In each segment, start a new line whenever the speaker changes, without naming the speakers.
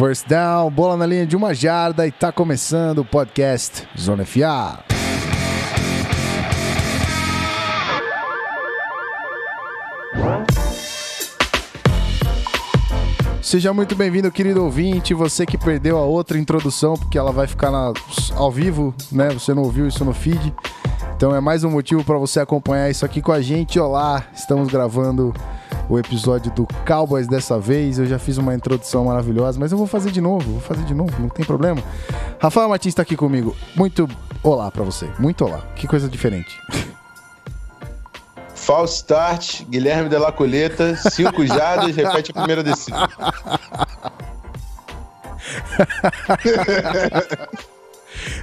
First down, bola na linha de uma jarda e tá começando o podcast Zona FA. Seja muito bem-vindo, querido ouvinte. Você que perdeu a outra introdução, porque ela vai ficar na, ao vivo, né? Você não ouviu isso no feed. Então é mais um motivo para você acompanhar isso aqui com a gente. Olá, estamos gravando o episódio do Cowboys dessa vez. Eu já fiz uma introdução maravilhosa, mas eu vou fazer de novo, vou fazer de novo, não tem problema. Rafael Martins está aqui comigo. Muito olá para você, muito olá. Que coisa diferente.
False start, Guilherme de la Coleta, cinco jadas, repete a primeira descida.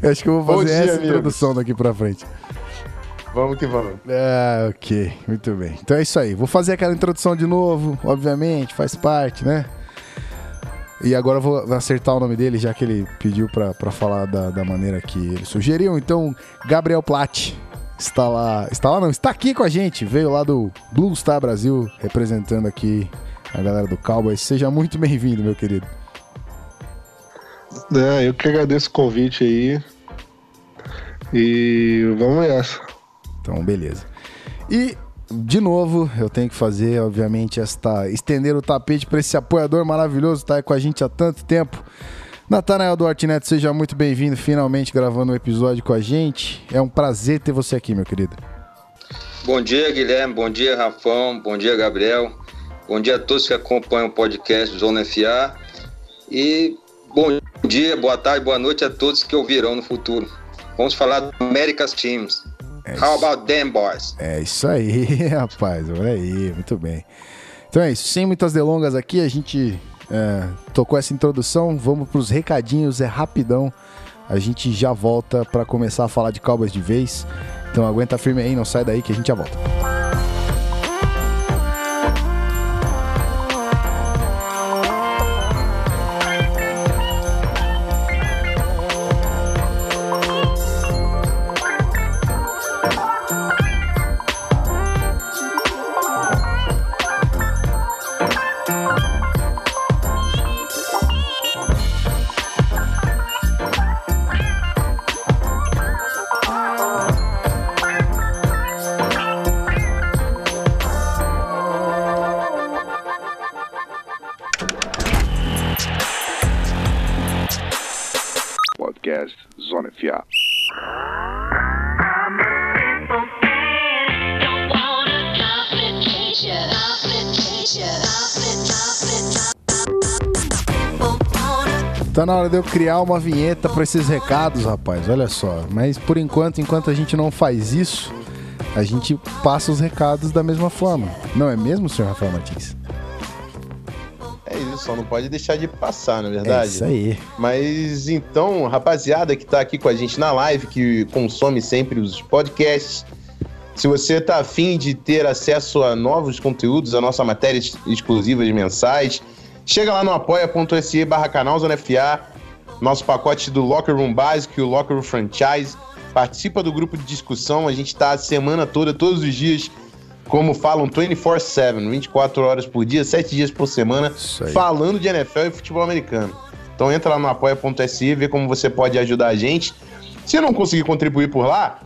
Acho que eu vou fazer dia, essa introdução daqui pra frente.
Vamos que vamos.
Ah, ok. Muito bem. Então é isso aí. Vou fazer aquela introdução de novo, obviamente, faz parte, né? E agora eu vou acertar o nome dele, já que ele pediu para falar da, da maneira que ele sugeriu. Então, Gabriel Platt está lá. Está lá, não, está aqui com a gente. Veio lá do Blue Star Brasil, representando aqui a galera do Cowboys. Seja muito bem-vindo, meu querido.
É, eu que agradeço o convite aí. E vamos nessa.
Então, beleza. E de novo, eu tenho que fazer, obviamente, esta estender o tapete para esse apoiador maravilhoso que tá aí com a gente há tanto tempo. Natanael Duarte Neto, seja muito bem-vindo, finalmente gravando um episódio com a gente. É um prazer ter você aqui, meu querido.
Bom dia, Guilherme. Bom dia, Rafão. Bom dia, Gabriel. Bom dia a todos que acompanham o podcast Zona FA. E bom dia, boa tarde, boa noite a todos que ouvirão no futuro. Vamos falar do America's Teams. É How about them boys?
É isso aí, rapaz. Olha aí, muito bem. Então é isso. Sem muitas delongas aqui, a gente é, tocou essa introdução. Vamos para os recadinhos, é rapidão. A gente já volta para começar a falar de Cowboys de vez. Então aguenta firme aí, não sai daí que a gente já volta. Hora de eu criar uma vinheta para esses recados, rapaz. Olha só. Mas por enquanto, enquanto a gente não faz isso, a gente passa os recados da mesma forma. Não é mesmo, senhor Rafael Martins?
É isso, só não pode deixar de passar, na é verdade. É
isso aí.
Mas então, rapaziada que tá aqui com a gente na live, que consome sempre os podcasts, se você tá afim de ter acesso a novos conteúdos, a nossa matéria exclusiva de mensais, Chega lá no apoia.se barra nosso pacote do Locker Room Básico e o Locker Room Franchise. Participa do grupo de discussão, a gente está a semana toda, todos os dias, como falam, 24-7, 24 horas por dia, 7 dias por semana, falando de NFL e futebol americano. Então entra lá no apoia.se, vê como você pode ajudar a gente. Se não conseguir contribuir por lá,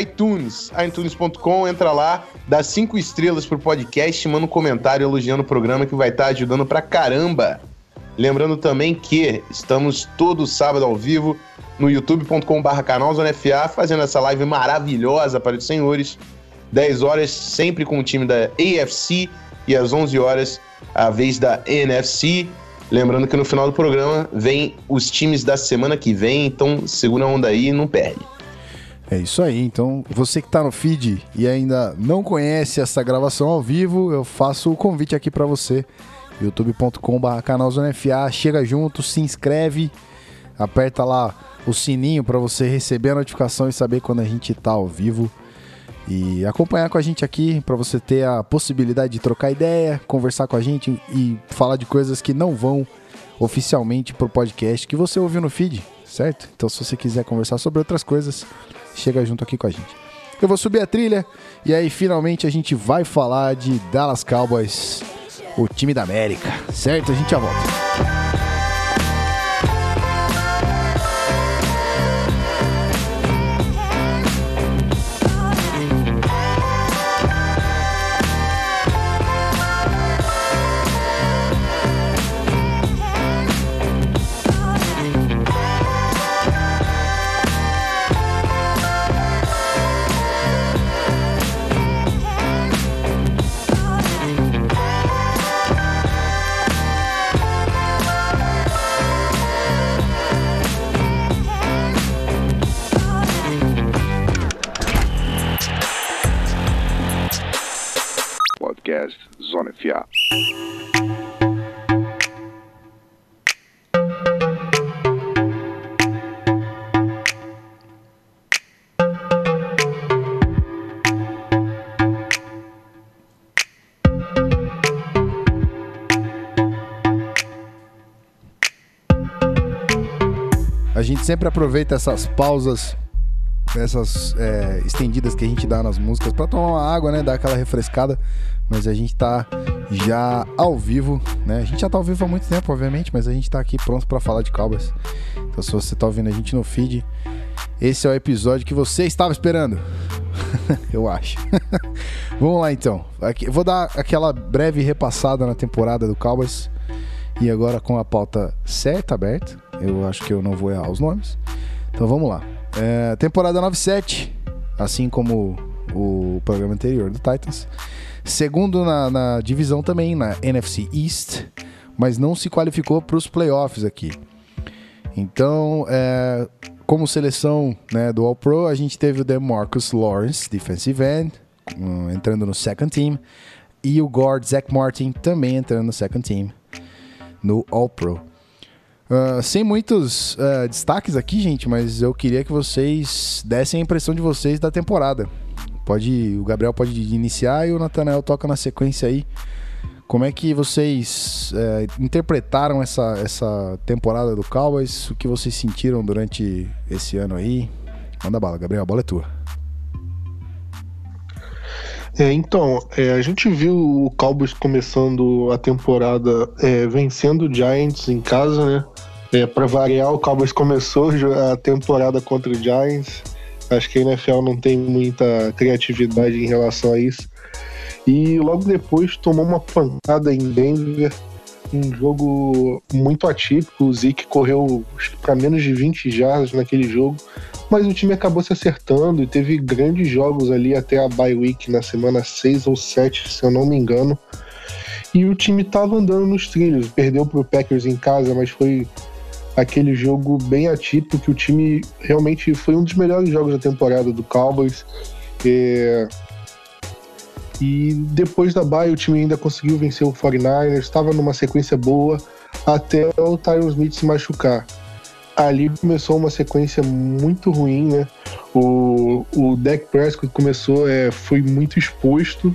iTunes, iTunes.com, entra lá, dá cinco estrelas pro podcast, manda um comentário elogiando o programa que vai estar tá ajudando pra caramba. Lembrando também que estamos todo sábado ao vivo no youtube.com.br canalzonefa, fazendo essa live maravilhosa para os senhores. 10 horas sempre com o time da AFC e às 11 horas a vez da NFC. Lembrando que no final do programa vem os times da semana que vem, então segura a onda aí e não perde.
É isso aí. Então, você que está no feed e ainda não conhece essa gravação ao vivo, eu faço o convite aqui para você. youtube.com.br canalzonefa. Chega junto, se inscreve, aperta lá o sininho para você receber a notificação e saber quando a gente está ao vivo. E acompanhar com a gente aqui para você ter a possibilidade de trocar ideia, conversar com a gente e falar de coisas que não vão oficialmente pro podcast que você ouviu no feed, certo? Então se você quiser conversar sobre outras coisas, chega junto aqui com a gente. Eu vou subir a trilha e aí finalmente a gente vai falar de Dallas Cowboys, o time da América, certo? A gente já volta.
Zona FA.
A gente sempre aproveita essas pausas, essas é, estendidas que a gente dá nas músicas para tomar uma água, né? Dar aquela refrescada. Mas a gente tá já ao vivo, né? A gente já tá ao vivo há muito tempo, obviamente, mas a gente tá aqui pronto para falar de Cowboys. Então se você tá ouvindo a gente no feed, esse é o episódio que você estava esperando. Eu acho. Vamos lá então. Aqui, vou dar aquela breve repassada na temporada do Cowboys. E agora com a pauta certa aberta. Eu acho que eu não vou errar os nomes. Então vamos lá. É, temporada 9-7, assim como o programa anterior do Titans. Segundo na, na divisão também, na NFC East, mas não se qualificou para os playoffs aqui. Então, é, como seleção né, do All-Pro, a gente teve o DeMarcus Lawrence, defensive end, entrando no second team, e o guard Zach Martin também entrando no second team no All-Pro. Uh, sem muitos uh, destaques aqui, gente, mas eu queria que vocês dessem a impressão de vocês da temporada. Pode, o Gabriel pode iniciar e o Nathanael toca na sequência aí. Como é que vocês uh, interpretaram essa, essa temporada do Cowboys? O que vocês sentiram durante esse ano aí? Manda bala, Gabriel, a bola é tua.
É, então, é, a gente viu o Cowboys começando a temporada é, vencendo o Giants em casa, né? É, para variar, o Cowboys começou a temporada contra o Giants. Acho que a NFL não tem muita criatividade em relação a isso. E logo depois tomou uma pancada em Denver, um jogo muito atípico. O Zeke correu para menos de 20 jardas naquele jogo mas o time acabou se acertando e teve grandes jogos ali até a bye week na semana 6 ou 7, se eu não me engano. E o time estava andando nos trilhos, perdeu para o Packers em casa, mas foi aquele jogo bem atípico que o time realmente foi um dos melhores jogos da temporada do Cowboys. É... E depois da bye o time ainda conseguiu vencer o 49ers, estava numa sequência boa até o Tyron Smith se machucar ali começou uma sequência muito ruim, né? O, o Dak Prescott começou, é, foi muito exposto,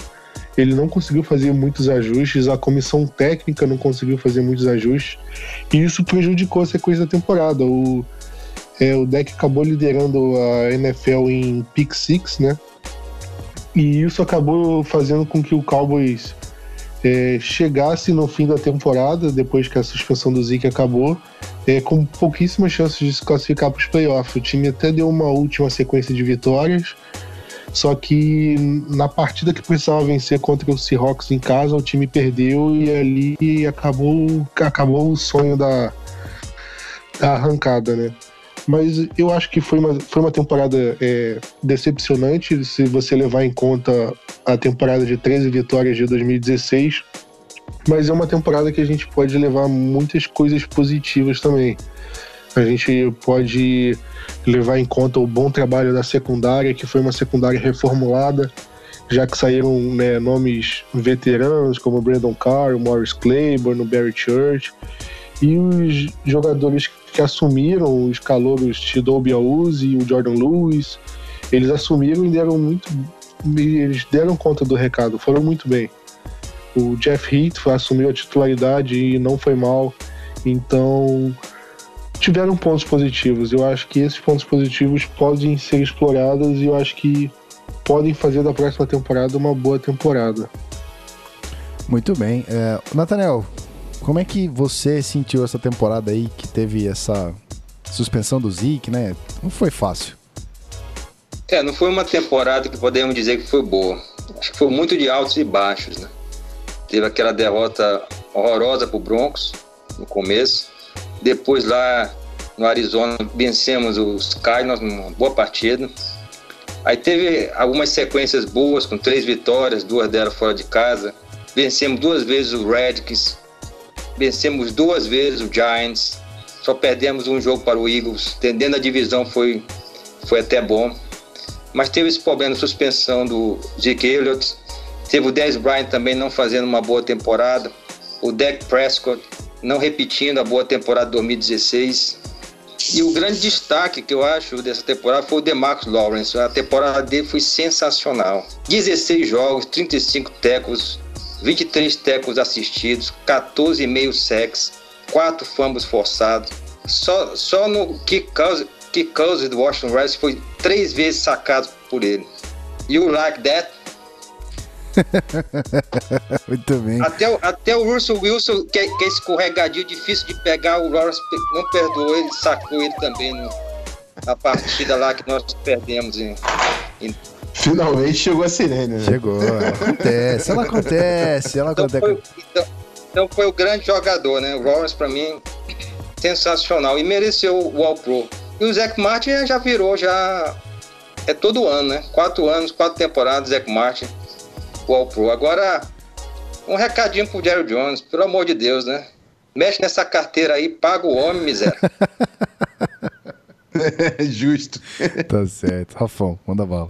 ele não conseguiu fazer muitos ajustes, a comissão técnica não conseguiu fazer muitos ajustes, e isso prejudicou a sequência da temporada. O, é, o Dak acabou liderando a NFL em pick six, né? E isso acabou fazendo com que o Cowboys é, chegasse no fim da temporada, depois que a suspensão do Zeke acabou, é, com pouquíssimas chances de se classificar para os playoffs. O time até deu uma última sequência de vitórias, só que na partida que precisava vencer contra o Seahawks em casa, o time perdeu e ali acabou, acabou o sonho da, da arrancada, né? Mas eu acho que foi uma, foi uma temporada é, decepcionante se você levar em conta a temporada de 13 vitórias de 2016 mas é uma temporada que a gente pode levar muitas coisas positivas também. A gente pode levar em conta o bom trabalho da secundária, que foi uma secundária reformulada, já que saíram né, nomes veteranos como Brandon Carr, Morris Claiborne, Barry Church, e os jogadores que assumiram, os calouros Tidobe Auzi e o Jordan Lewis, eles assumiram e deram muito, eles deram conta do recado, foram muito bem. O Jeff Heath assumiu a titularidade e não foi mal. Então, tiveram pontos positivos. Eu acho que esses pontos positivos podem ser explorados e eu acho que podem fazer da próxima temporada uma boa temporada.
Muito bem. É, Nathaniel, como é que você sentiu essa temporada aí que teve essa suspensão do Zeke, né? Não foi fácil.
É, não foi uma temporada que podemos dizer que foi boa. Acho que foi muito de altos e baixos, né? Teve aquela derrota horrorosa para o Broncos no começo. Depois lá no Arizona vencemos os Cardinals numa boa partida. Aí teve algumas sequências boas, com três vitórias, duas delas fora de casa. Vencemos duas vezes o Redskins, vencemos duas vezes o Giants, só perdemos um jogo para o Eagles. Tendendo a divisão foi, foi até bom. Mas teve esse problema de suspensão do Zeke Elliott Teve o Dez Bryant também não fazendo uma boa temporada. O Dak Prescott não repetindo a boa temporada de 2016. E o grande destaque que eu acho dessa temporada foi o DeMarcus Lawrence. A temporada dele foi sensacional. 16 jogos, 35 tecos, 23 tecos assistidos, 14,5 sacks, 4 fumbles forçados. Só, só no kick cause, kick cause do Washington Redskins foi três vezes sacado por ele. You like that?
Muito bem.
Até, o- até o Russell Wilson, que é, que é escorregadio, difícil de pegar, o Lawrence não perdoou, ele sacou ele também no- na partida lá que nós perdemos. Em,
Finalmente chegou a sirene, né?
Chegou. Ela acontece, ela acontece, ela
então,
acontece.
foi, então, então foi o grande jogador, né? O Lawrence, pra mim, sensacional. E mereceu o All-Pro. E o Zach Martin já virou, já. É todo ano, né? Quatro anos, quatro temporadas, Zach Martin, o All-Pro. Agora, um recadinho pro Jerry Jones, pelo amor de Deus, né? Mexe nessa carteira aí, paga o homem, miséria.
Justo.
Tá certo. Rafão, manda bala.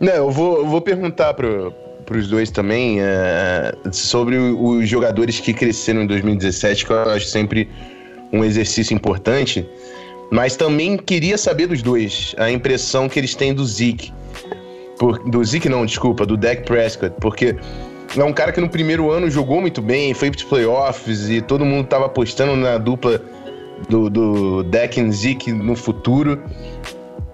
Não, eu vou, eu vou perguntar pro, pros dois também é, sobre os jogadores que cresceram em 2017, que eu acho sempre um exercício importante. Mas também queria saber dos dois a impressão que eles têm do Zeke. Por- do Zeke não, desculpa, do Dak Prescott, porque é um cara que no primeiro ano jogou muito bem, foi pros playoffs e todo mundo tava apostando na dupla do, do Dak e Zeke no futuro.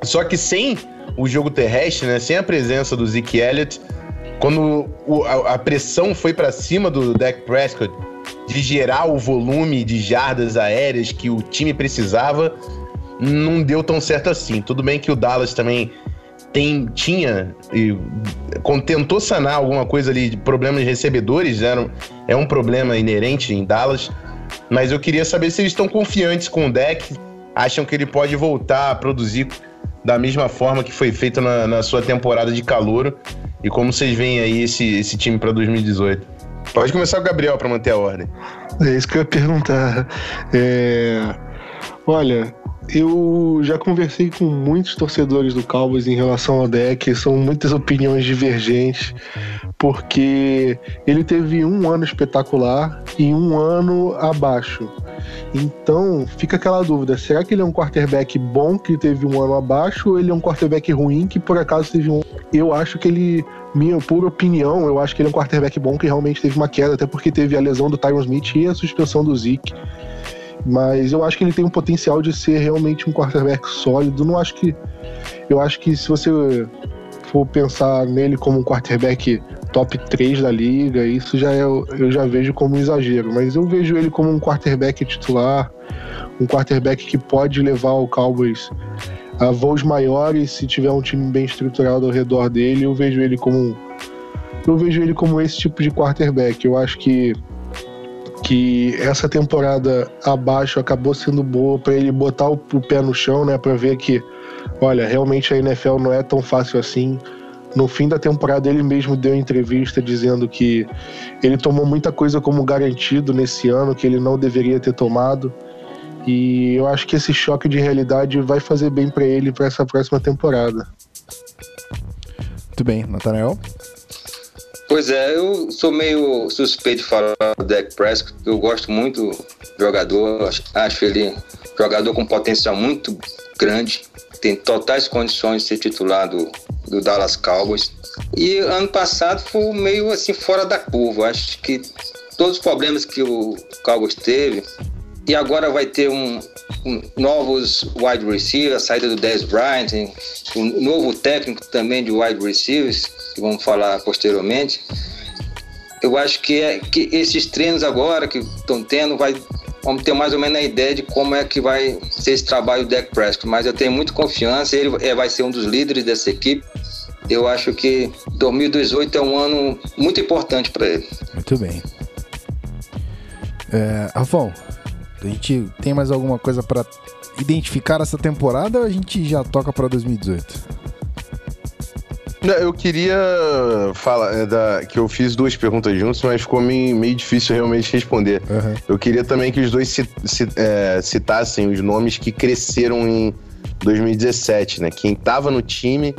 Só que sem o jogo terrestre, né, sem a presença do Zeke Elliott, quando o- a, a pressão foi para cima do Dak Prescott de gerar o volume de jardas aéreas que o time precisava, não deu tão certo assim. Tudo bem que o Dallas também tem, tinha e tentou sanar alguma coisa ali de problemas de recebedores, era é um problema inerente em Dallas, mas eu queria saber se eles estão confiantes com o Dak, acham que ele pode voltar a produzir da mesma forma que foi feito na, na sua temporada de calouro e como vocês veem aí esse, esse time para 2018. Pode começar com o Gabriel para manter a ordem.
É isso que eu ia perguntar. É, Olha, eu já conversei com muitos torcedores do Cowboys em relação ao deck, são muitas opiniões divergentes, porque ele teve um ano espetacular e um ano abaixo. Então fica aquela dúvida: será que ele é um quarterback bom que teve um ano abaixo ou ele é um quarterback ruim que por acaso teve um. Eu acho que ele minha pura opinião, eu acho que ele é um quarterback bom que realmente teve uma queda, até porque teve a lesão do Tyron Smith e a suspensão do Zeke. Mas eu acho que ele tem um potencial de ser realmente um quarterback sólido. Não acho que. Eu acho que se você for pensar nele como um quarterback top 3 da liga, isso já é, eu já vejo como um exagero. Mas eu vejo ele como um quarterback titular, um quarterback que pode levar o Cowboys a voos maiores se tiver um time bem estruturado ao redor dele. Eu vejo ele como eu vejo ele como esse tipo de quarterback. Eu acho que que essa temporada abaixo acabou sendo boa para ele botar o, pé no chão, né, para ver que olha, realmente a NFL não é tão fácil assim. No fim da temporada ele mesmo deu entrevista dizendo que ele tomou muita coisa como garantido nesse ano que ele não deveria ter tomado. E eu acho que esse choque de realidade vai fazer bem para ele para essa próxima temporada.
Muito bem, Nathanael.
Pois é, eu sou meio suspeito de falar do Dak Prescott, eu gosto muito do jogador, acho- ele jogador com potencial muito grande, tem totais condições de ser titular do, do Dallas Cowboys. E ano passado foi meio assim fora da curva, acho que todos os problemas que o Cowboys teve, e agora vai ter um, um- novos wide receivers, a saída do Dez Bryant, um novo técnico também de wide receivers, que vamos falar posteriormente. Eu acho que, é, que esses treinos agora que estão tendo, vai, vamos ter mais ou menos a ideia de como é que vai ser esse trabalho do Dak Prescott. Mas eu tenho muita confiança, ele é, vai ser um dos líderes dessa equipe. Eu acho que 2018 é um ano muito importante para ele.
Muito bem. É, Rafão, a gente tem mais alguma coisa pra identificar essa temporada ou a gente já toca pra 2018?
Eu queria falar é, da, que eu fiz duas perguntas juntos, mas ficou meio, meio difícil realmente responder.
Aham.
Eu queria também que os dois ci- ci- é, citassem os nomes que cresceram em 2017, né? Quem estava no time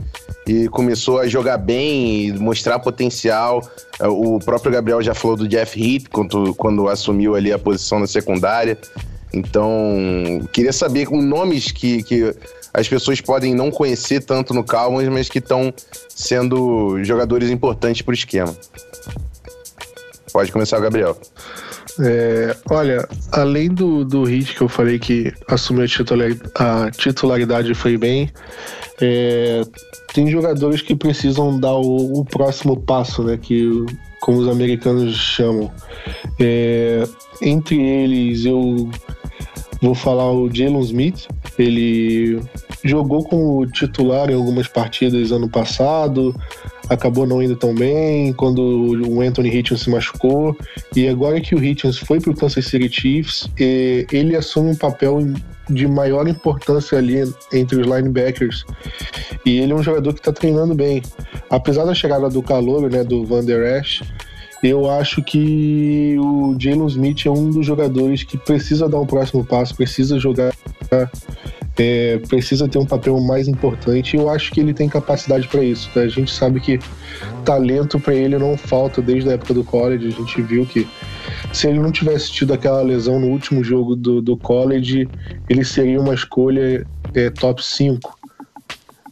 e começou a jogar bem e mostrar potencial. É, o próprio Gabriel já falou do Jeff Heath quando, quando assumiu ali a posição na secundária. Então, queria saber com nomes que, que as pessoas podem não conhecer tanto no Cowboys, mas que estão sendo jogadores importantes para o esquema. Pode começar, Gabriel.
É, olha, além do, do Hit que eu falei que assumiu a titularidade, foi bem, é, tem jogadores que precisam dar o, o, próximo passo, né? Que, como os americanos chamam. É, entre eles, eu vou falar o Jalen Smith. Ele jogou como titular em algumas partidas ano passado, acabou não indo tão bem quando o Anthony Hitchens se machucou. E agora que o Hitchens foi para o Kansas City Chiefs, ele assume um papel de maior importância ali entre os linebackers. E ele é um jogador que está treinando bem. Apesar da chegada do calor, né, do Van Der Esch, eu acho que o Jalen Smith é um dos jogadores que precisa dar um próximo passo, precisa jogar, é, precisa ter um papel mais importante. Eu acho que ele tem capacidade para isso. Tá? A gente sabe que talento para ele não falta desde a época do college. A gente viu que se ele não tivesse tido aquela lesão no último jogo do, do college, ele seria uma escolha é, top 5.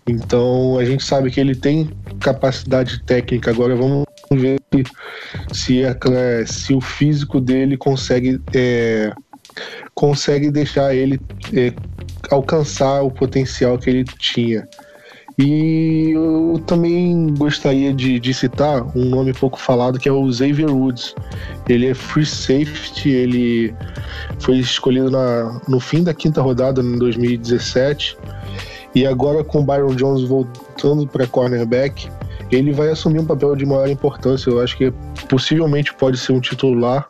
Então a gente sabe que ele tem capacidade técnica. Agora vamos ver se, é, se o físico dele consegue, é, consegue deixar ele é, alcançar o potencial que ele tinha. E eu também gostaria de, de, citar um nome pouco falado que é o Xavier Woods. Ele é free safety, ele foi escolhido na, no fim da quinta rodada em 2017. E agora com o Byron Jones voltando para cornerback, ele vai assumir um papel de maior importância. Eu acho que possivelmente pode ser um titular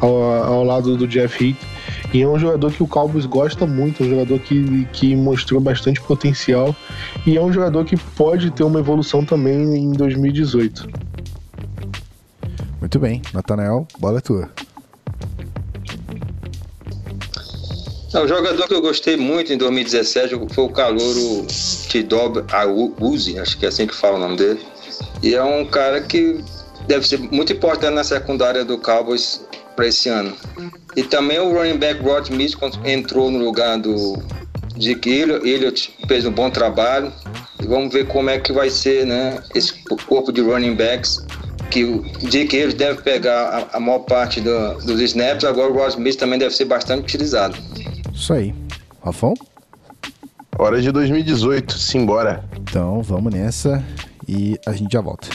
ao, ao lado do Jeff Heath. E é um jogador que o Cowboys gosta muito, um jogador que, que mostrou bastante potencial e é um jogador que pode ter uma evolução também em 2018.
Muito bem, Natanael, bola é tua.
Não, o jogador que eu gostei muito em 2017 foi o calouro Tidob Auzi, acho que é assim que fala o nome dele. E é um cara que deve ser muito importante na secundária do Cowboys para esse ano. E também o running back Rod Smith entrou no lugar do Dick Elliott, fez um bom trabalho. E vamos ver como é que vai ser né, esse corpo de running backs que o Dick Elliott deve pegar a, a maior parte do, dos snaps, agora o Rod Smith também deve ser bastante utilizado.
Isso aí. Rafão?
Hora de 2018, simbora.
Então vamos nessa e a gente já volta.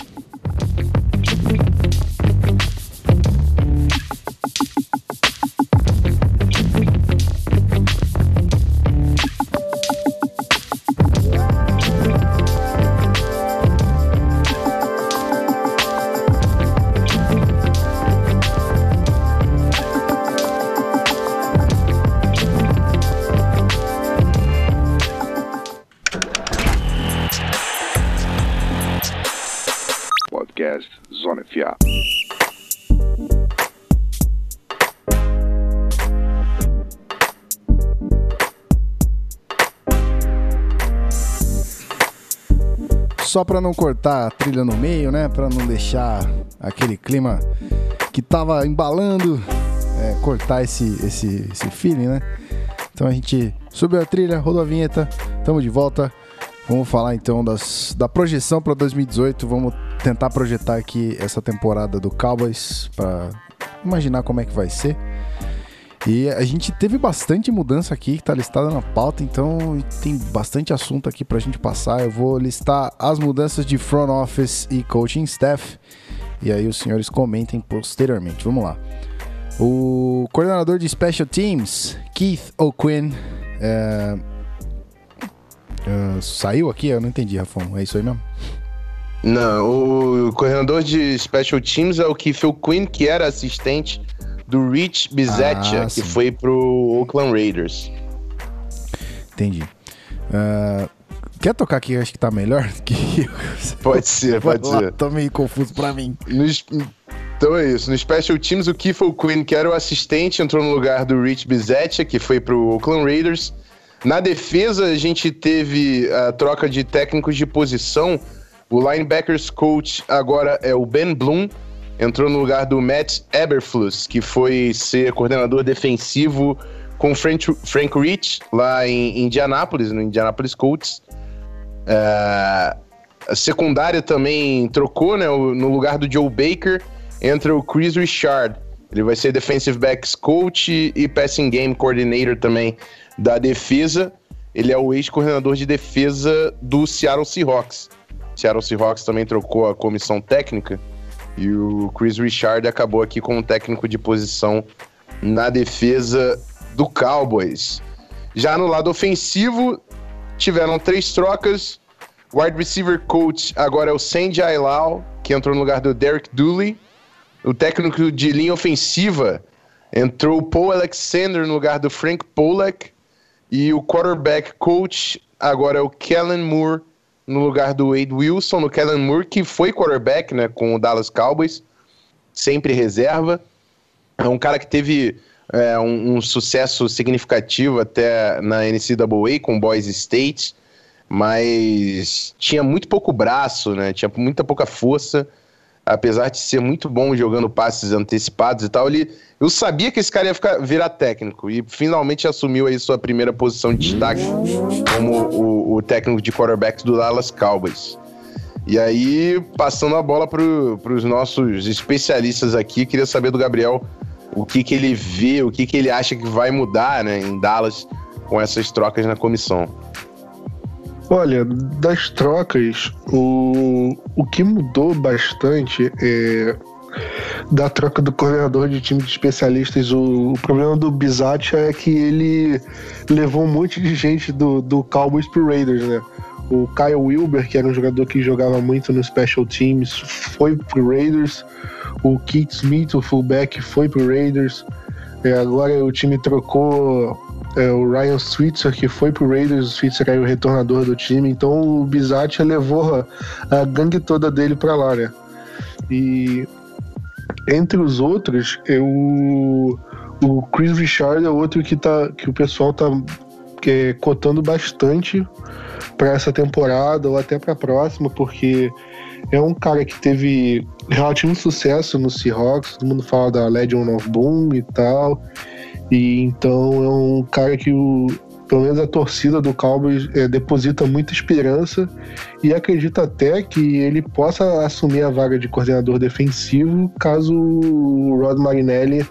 Só para não cortar a trilha no meio, né? Para não deixar aquele clima que tava embalando, é, cortar esse, esse, esse feeling, né? Então a gente subiu a trilha, rodou a vinheta, estamos de volta. Vamos falar então das, da projeção para 2018. Vamos tentar projetar aqui essa temporada do Cowboys para imaginar como é que vai ser. E a gente teve bastante mudança aqui que está listada na pauta, então tem bastante assunto aqui para a gente passar. Eu vou listar as mudanças de front office e coaching staff, e aí os senhores comentem posteriormente. Vamos lá. O coordenador de Special Teams, Keith O'Quinn, é... Uh, saiu aqui? Eu não entendi, Rafão. É isso aí mesmo?
Não, o coordenador de Special Teams é o Keith O'Quinn, que era assistente do Rich Bisaccia, ah, que foi pro Oakland Raiders.
Entendi. Uh, quer tocar aqui? Acho que tá melhor que
Pode ser, pode ser.
Tô meio confuso pra mim.
então é isso. No Special Teams, o Keith Quinn, que era o assistente, entrou no lugar do Rich Bisaccia, que foi pro Oakland Raiders. Na defesa, a gente teve a troca de técnicos de posição. O linebackers coach agora é o Ben Bloom, entrou no lugar do Matt Eberflus, que foi ser coordenador defensivo com Frank, Frank Rich lá em Indianápolis, no Indianapolis Colts. É, a secundária também trocou, né? No lugar do Joe Baker, entra o Chris Richard. Ele vai ser defensive backs coach e passing game coordinator também da defesa. Ele é o ex-coordenador de defesa do Seattle Seahawks. Seattle Seahawks também trocou a comissão técnica e o Chris Richard acabou aqui como técnico de posição na defesa do Cowboys. Já no lado ofensivo, tiveram três trocas. Wide receiver coach agora é o Sandy Ailau, que entrou no lugar do Derek Dooley. O técnico de linha ofensiva entrou o Paul Alexander no lugar do Frank Polak. E o quarterback coach agora é o Kellen Moore no lugar do Wade Wilson, no Kellen Moore, que foi quarterback né, com o Dallas Cowboys, sempre reserva. É um cara que teve é, um, um, sucesso significativo até na NCAA com Boys State, mas tinha muito pouco braço, né, tinha muita pouca força apesar de ser muito bom jogando passes antecipados e tal, ele, eu sabia que esse cara ia ficar, virar técnico e finalmente assumiu aí sua primeira posição de destaque como o, o técnico de quarterbacks do Dallas Cowboys. E aí, passando a bola para os nossos especialistas aqui, queria saber do Gabriel o que, que ele vê, o que, que ele acha que vai mudar né, em Dallas com essas trocas na comissão.
Olha, das trocas, o, o que mudou bastante é da troca do coordenador de time de especialistas. O, o problema do Bizat é que ele levou um monte de gente do, do Cowboys pro Raiders, né? O Kyle Wilber, que era um jogador que jogava muito no Special Teams, foi pro Raiders. O Keith Smith, o fullback, foi pro Raiders. É, agora o time trocou é, o Ryan Switzer, que foi pro Raiders, o Switzer é o retornador do time, então o Bizat levou a, a gangue toda dele para lá, né? E entre os outros, eu, o Chris Richard é outro que, tá, que o pessoal tá é, cotando bastante para essa temporada ou até para a próxima, porque é um cara que teve relativo sucesso no Seahawks, todo mundo fala da Legend of Boom e tal. E então é um cara que o, pelo menos a torcida do Cowboys é, deposita muita esperança e acredita até que ele possa assumir a vaga de coordenador defensivo caso o Rod Marinelli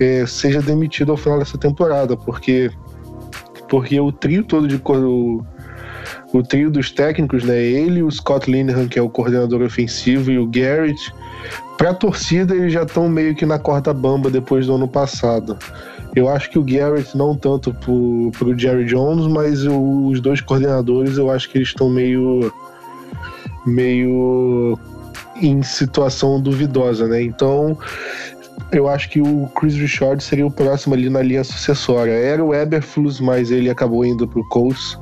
é, seja demitido ao final dessa temporada, porque porque o trio todo de o, o trio dos técnicos, né, ele, o Scott Linehan, que é o coordenador ofensivo, e o Garrett, para a torcida eles já estão meio que na corda bamba depois do ano passado. Eu acho que o Garrett não tanto pro, pro Jerry Jones, mas os dois coordenadores eu acho que eles estão meio meio em situação duvidosa, né? Então, eu acho que o Chris Richard seria o próximo ali na linha sucessória. Era o Eberflus, mas ele acabou indo pro Colts.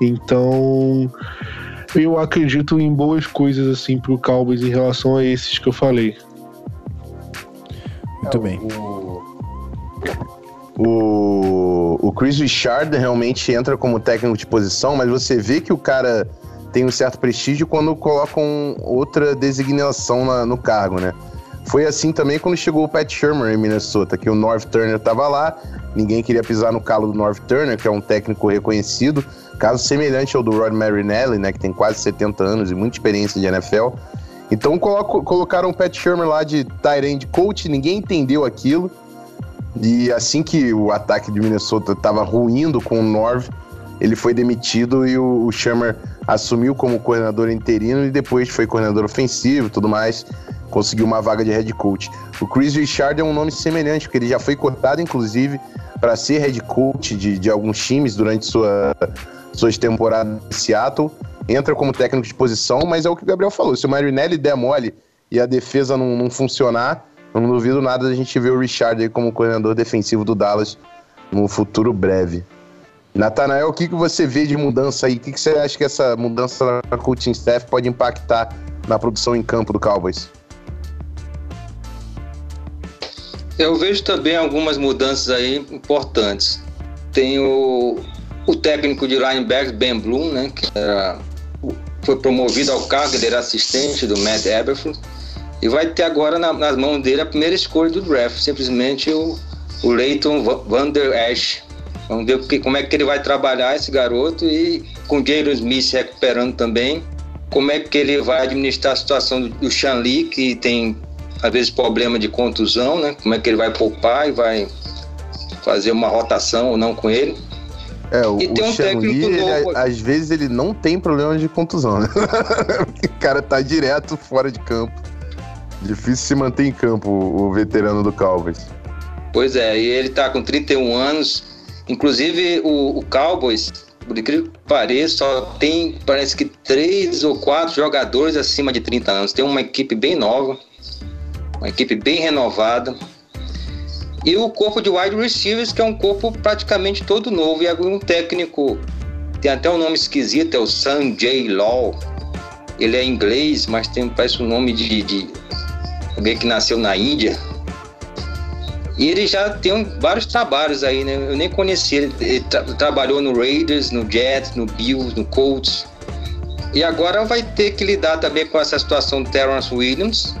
Então, eu acredito em boas coisas assim pro Cowboys em relação a esses que eu falei.
Muito é, bem.
O... O, Chris Richard realmente entra como técnico de posição, mas você vê que o cara tem um certo prestígio quando colocam outra designação na, no cargo, né? Foi assim também quando chegou o Pat Shermer em Minnesota, que o North Turner estava lá, ninguém queria pisar no calo do North Turner, que é um técnico reconhecido, caso semelhante ao do Rod Marinelli, né, que tem quase 70 anos e muita experiência de NFL. Então coloco, colocaram o Pat Shermer lá de tight end coach, ninguém entendeu aquilo. E assim que o ataque de Minnesota estava ruindo com o Norv, ele foi demitido e o, o assumiu como coordenador interino e depois foi coordenador ofensivo tudo mais. Conseguiu uma vaga de head coach. O Chris Richard é um nome semelhante, porque ele já foi cotado, inclusive, para ser head coach de, de alguns times durante sua, suas temporadas em Seattle. Entra como técnico de posição, mas é o que o Gabriel falou: se o Marinelli der mole e a defesa não, não funcionar, eu não duvido nada da gente ver o Richard aí como coordenador defensivo do Dallas no futuro breve. Natanael, o que, que você vê de mudança aí? O que, que você acha que essa mudança na coaching staff pode impactar na produção em campo do Cowboys?
Eu vejo também algumas mudanças aí importantes. Tem o, o técnico de linebackers, Ben Bloom, né, que era, foi promovido ao cargo, ele era assistente do Matt Eberflus, e vai ter agora na, nas mãos dele a primeira escolha do draft, simplesmente o, o Leighton Van Der Esch. Vamos ver porque, como é que ele vai trabalhar esse garoto e com o Jalen Smith se recuperando também, como é que ele vai administrar a situação do, do Sean Lee, que tem às vezes problema de contusão, né? Como é que ele vai poupar e vai fazer uma rotação ou não com ele.
É, o, e tem um técnico novo. Ele, às vezes ele não tem problema de contusão, né? o cara tá direto fora de campo. Difícil se manter em campo o, veterano do Cowboys.
Pois é, e ele tá com 31 anos. Inclusive o, o Cowboys, por incrível que pareça, só tem parece que três ou quatro jogadores acima de 30 anos. Tem uma equipe bem nova, uma equipe bem renovada. E o corpo de wide receivers, que é um corpo praticamente todo novo. E um técnico, tem até um nome esquisito, é o Sanjay Law. Ele é inglês, mas tem, parece um nome de, de alguém que nasceu na Índia. E ele já tem vários trabalhos aí, né? Eu nem conhecia. Ele, ele tra trabalhou no Raiders, no Jets, no Bills, no Colts. E agora vai ter que lidar também com essa situação do Terrence Williams,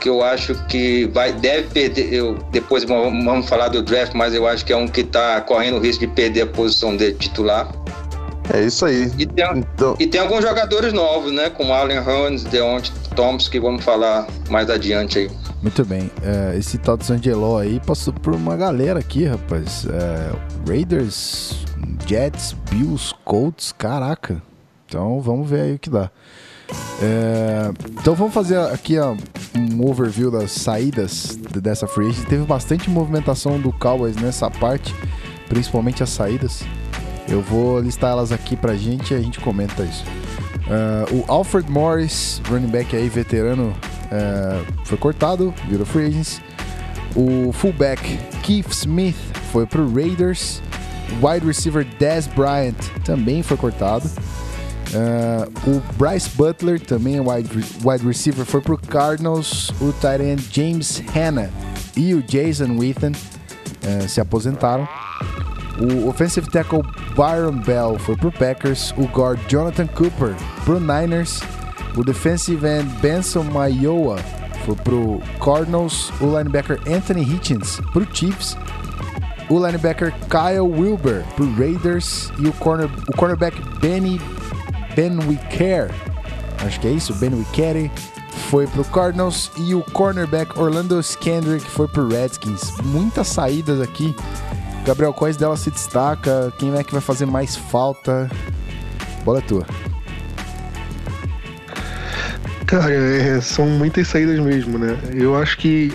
que eu acho que vai, deve perder. Eu, depois vamos falar do draft, mas eu acho que é um que está correndo o risco de perder a posição de titular.
É isso aí.
E tem, então... e tem alguns jogadores novos, né? Como Allen Hurns, Deontay Que vamos falar mais adiante aí.
Muito bem. É, esse tal de Sangeló aí passou por uma galera aqui, rapaz. É, Raiders, Jets, Bills, Colts, caraca. Então vamos ver aí o que dá. É, então vamos fazer aqui ó, um overview das saídas dessa free agent. Teve bastante movimentação do Cowboys nessa parte, principalmente as saídas. Eu vou listar elas aqui pra gente e a gente comenta isso. Uh, o Alfred Morris, running back aí, veterano, uh, foi cortado, virou free agents. O fullback Keith Smith foi pro Raiders. Wide receiver Dez Bryant também foi cortado. Uh, o Bryce Butler, também wide, wide receiver, foi pro Cardinals. O tight end James Hanna e o Jason Withen uh, se aposentaram. O offensive tackle Byron Bell foi pro Packers. O guard Jonathan Cooper pro Niners. O defensive end Benson Mayoa foi pro Cardinals. O linebacker Anthony Hitchens pro Chiefs. O linebacker Kyle Wilber pro Raiders. E o, corner, o cornerback Benny Ben Wicker, acho que é isso, Ben Wickere, foi pro Cardinals e o cornerback Orlando Skandrick foi pro Redskins. Muitas saídas aqui. Gabriel, quais delas se destaca? Quem é que vai fazer mais falta? Bola é tua.
Cara, é, são muitas saídas mesmo, né? Eu acho que,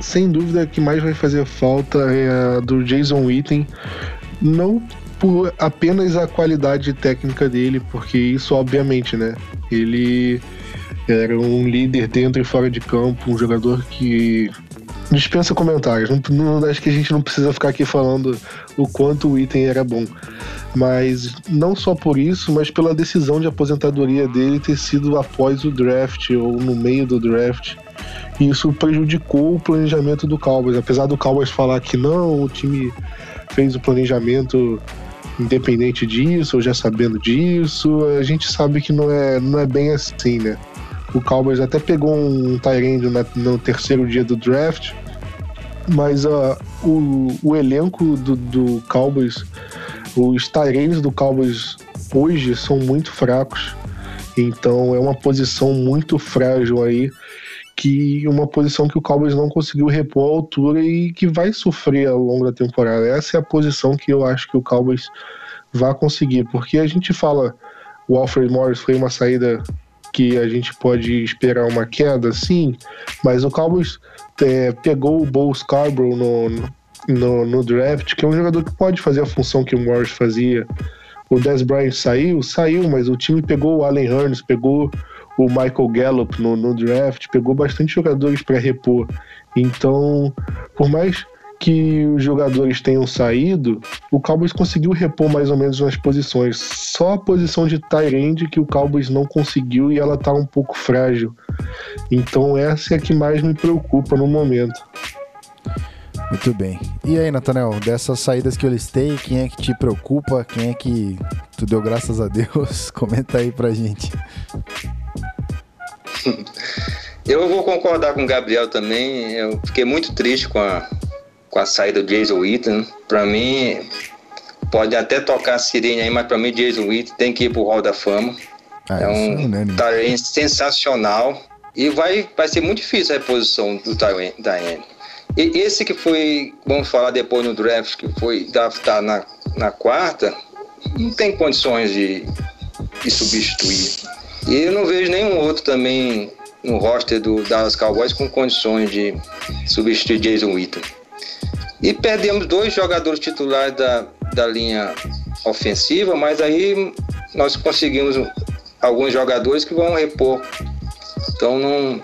sem dúvida, que mais vai fazer falta é a do Jason Witten. Não por apenas a qualidade técnica dele, porque isso, obviamente, né? Ele era um líder dentro e fora de campo, um jogador que dispensa comentários. Não, não, acho que a gente não precisa ficar aqui falando o quanto o item era bom. Mas não só por isso, mas pela decisão de aposentadoria dele ter sido após o draft ou no meio do draft. E isso prejudicou o planejamento do Cowboys. Apesar do Cowboys falar que não, o time fez o planejamento independente disso, ou já sabendo disso, a gente sabe que não é, não é bem assim, né? O Cowboys até pegou um Tyrande no terceiro dia do draft, mas uh, o, o elenco do, do Cowboys, os Tyrands do Cowboys hoje são muito fracos, então é uma posição muito frágil aí que uma posição que o Cowboys não conseguiu repor à altura e que vai sofrer ao longo da temporada. Essa é a posição que eu acho que o Cowboys vai conseguir, porque a gente fala o Alfred Morris foi uma saída que a gente pode esperar uma queda, sim, mas o Cowboys é, pegou o Bo Scarborough no, no, no, draft, que é um jogador que pode fazer a função que o Morris fazia. O Dez Bryant saiu, saiu, mas o time pegou o Allen Hurns, pegou o Michael Gallup no, no draft, pegou bastante jogadores para repor. Então, por mais que os jogadores tenham saído, o Cowboys conseguiu repor mais ou menos nas posições. Só a posição de Tyrande que o Cowboys não conseguiu e ela tá um pouco frágil. Então essa é a que mais me preocupa no momento.
Muito bem. E aí, Natanel, dessas saídas que eu listei, quem é que te preocupa? Quem é que tu deu graças a Deus? Comenta aí pra gente.
Eu vou concordar com o Gabriel também. Eu fiquei muito triste com a, com a saída do Jason Witten. Para mim, pode até tocar a sirene aí, mas para mim, Jason Witten tem que ir pro Hall da Fama. Ah, é um é talento sensacional. E vai, vai ser muito difícil a reposição do Diane. E esse que foi, vamos falar depois no draft, que foi draftar na, na quarta, não tem condições de, de substituir. E eu não vejo nenhum outro também no roster do Dallas Cowboys com condições de substituir Jason Witten. E perdemos dois jogadores titulares da, da linha ofensiva, mas aí nós conseguimos alguns jogadores que vão repor. Então não,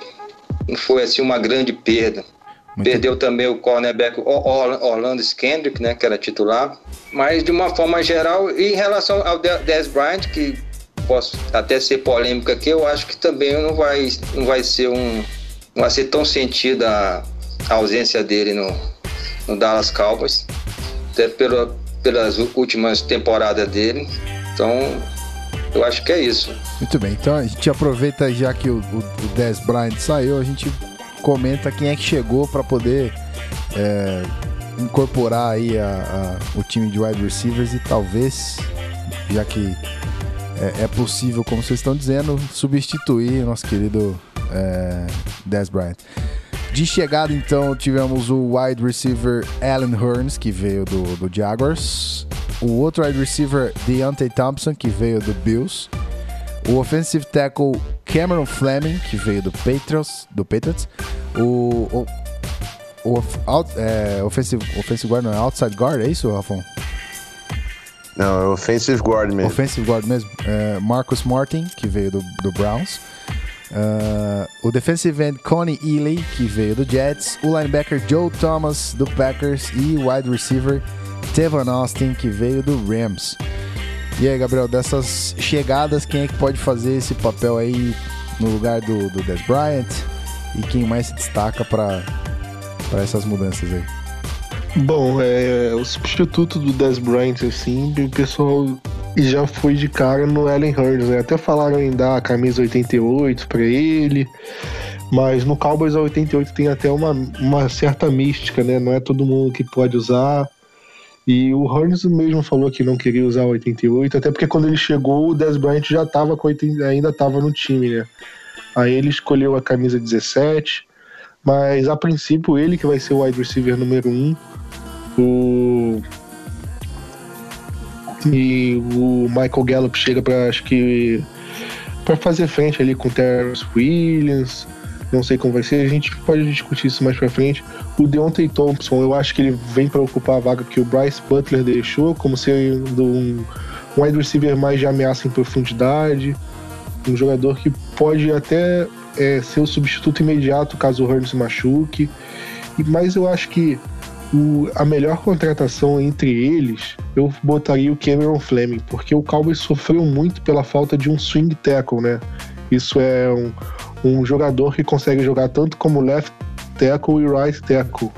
não foi assim uma grande perda. Muito Perdeu também o cornerback Orlando Skendrick, né, que era titular. Mas de uma forma geral, em relação ao Dez Bryant, que posso até ser polêmico aqui, eu acho que também não vai, não vai ser um. não vai ser tão sentida a, ausência dele no, no Dallas Cowboys, até pela, pelas últimas temporadas dele. Então, eu acho que é isso.
Muito bem, então a gente aproveita já que o, o, o Dez Bryant saiu, a gente comenta quem é que chegou para poder é, incorporar aí a, a, o time de wide receivers e talvez, já que é, é possível, como vocês estão dizendo, substituir nosso querido é, Dez Bryant. De chegada, então, tivemos o wide receiver Alan Hearns, que veio do, do Jaguars. O outro wide receiver, Deontay Thompson, que veio do Bills. O offensive tackle Cameron Fleming, que veio do Patriots. Do Patriots. O, o, o out, é, offensive, offensive guard, não é outside guard, é isso, Rafão?
Não, é offensive guard mesmo.
Offensive guard mesmo. É, Marcus Martin, que veio do, do Browns. Uh, o defensive end Connie Ely, que veio do Jets. O linebacker Joe Thomas, do Packers. E o wide receiver Tevon Austin, que veio do Rams. E aí, Gabriel, dessas chegadas, quem é que pode fazer esse papel aí no lugar do, do Des Bryant? E quem mais se destaca para essas mudanças aí?
Bom, é, o substituto do Des Bryant, assim, o pessoal já foi de cara no Allen Hurts, né? Até falaram em dar a camisa 88 para ele, mas no Cowboys a 88 tem até uma, uma certa mística, né? Não é todo mundo que pode usar. E o Hurns mesmo falou que não queria usar o 88, até porque quando ele chegou, o Des Bryant já tava com 80, ainda estava no time, né? Aí ele escolheu a camisa 17, mas a princípio ele que vai ser o wide receiver número 1. O e o Michael Gallup chega para acho que para fazer frente ali com o Terrence Williams. Não sei como vai ser, a gente pode discutir isso mais para frente. O Deontay Thompson, eu acho que ele vem para ocupar a vaga que o Bryce Butler deixou, como sendo um, um wide receiver mais de ameaça em profundidade, um jogador que pode até é, ser o substituto imediato caso o Hearn se machuque. Mas eu acho que o, a melhor contratação entre eles, eu botaria o Cameron Fleming, porque o Cowboys sofreu muito pela falta de um swing tackle, né? Isso é um, um jogador que consegue jogar tanto como left tackle e right tackle.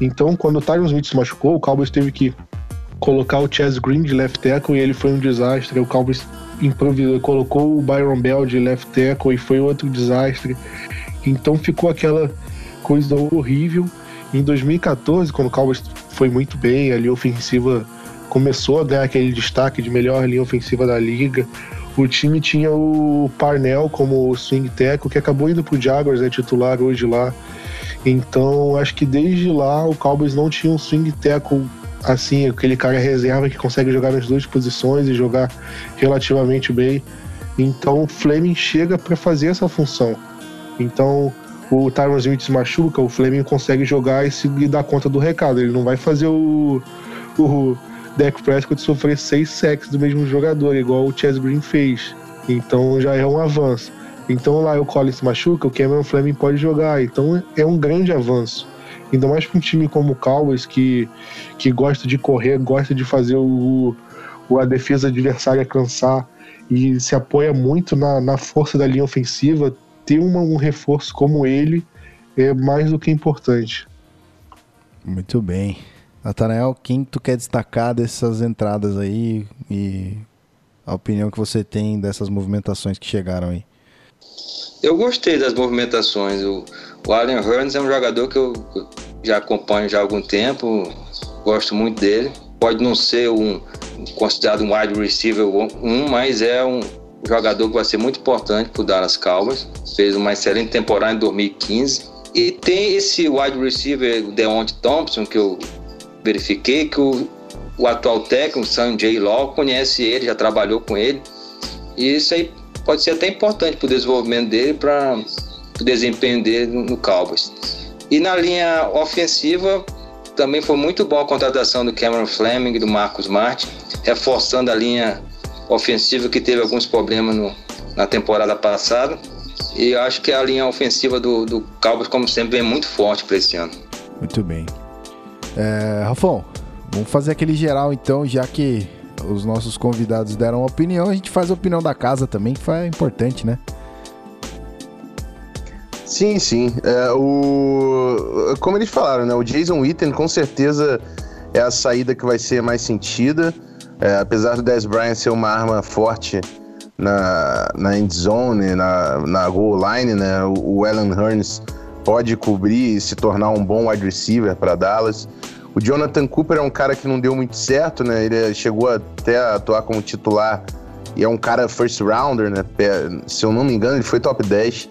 Então, quando o Tyron Smith se machucou, o Cowboys teve que colocar o Chaz Green de left tackle e ele foi um desastre. O Cowboys improvisou, colocou o Byron Bell de left tackle e foi outro desastre. Então ficou aquela coisa horrível. Em 2014, quando o Cowboys foi muito bem, a linha ofensiva começou a ganhar aquele destaque de melhor linha ofensiva da liga. O time tinha o Parnell como swing tackle, que acabou indo pro Jaguars, é titular hoje lá. Então, acho que desde lá o Cowboys não tinha um swing tackle assim, aquele cara reserva que consegue jogar nas duas posições e jogar relativamente bem. Então, o Fleming chega para fazer essa função. Então, o Tyron Smith se machuca, o Fleming consegue jogar e, se, dar conta do recado. Ele não vai fazer o, o Dak Prescott sofrer seis sacks do mesmo jogador, igual o Chess Green fez. Então já é um avanço. Então lá o Collins se machuca, o Cameron Fleming pode jogar. Então é um grande avanço. Ainda mais para um time como o Cowboys, que, que gosta de correr, gosta de fazer o, o, a defesa adversária cansar e se apoia muito na, na força da linha ofensiva, ter uma, um reforço como ele é mais do que importante.
Muito bem. Natanael, quem tu quer destacar dessas entradas aí e a opinião que você tem dessas movimentações que chegaram aí?
Eu gostei das movimentações. O, o Allen Hearns é um jogador que eu já acompanho já há algum tempo, gosto muito dele. Pode não ser um considerado um wide receiver um, mas é um jogador que vai ser muito importante para o Dallas Cowboys. Fez uma excelente temporada em 2015. E tem esse wide receiver, o Deontay Thompson, que eu verifiquei que o, o atual técnico, Sanjay Law, conhece ele, já trabalhou com ele. E isso aí pode ser até importante para o desenvolvimento dele, para o desempenho dele no, Cowboys. E na linha ofensiva, também foi muito boa a contratação do Cameron Fleming e do Marcos Martin, reforçando a linha ofensiva que teve alguns problemas no, na temporada passada. E acho que a linha ofensiva do, do Cowboys, como sempre, vem muito forte para esse ano.
Muito bem. É, Rafão, vamos fazer aquele geral então, já que os nossos convidados deram opinião, a gente faz a opinião da casa também, que foi importante, né?
Sim, sim. É, o... Como eles falaram, né? O Jason Witten com certeza é a saída que vai ser mais sentida. É, apesar do Dez Bryant ser uma arma forte na, na end zone, na, na goal line, né? O, o Alan Hearns pode cobrir e se tornar um bom wide receiver para Dallas. O Jonathan Cooper é um cara que não deu muito certo, né? Ele chegou até a atuar como titular e é um cara first rounder, né? Se eu não me engano, ele foi top 10,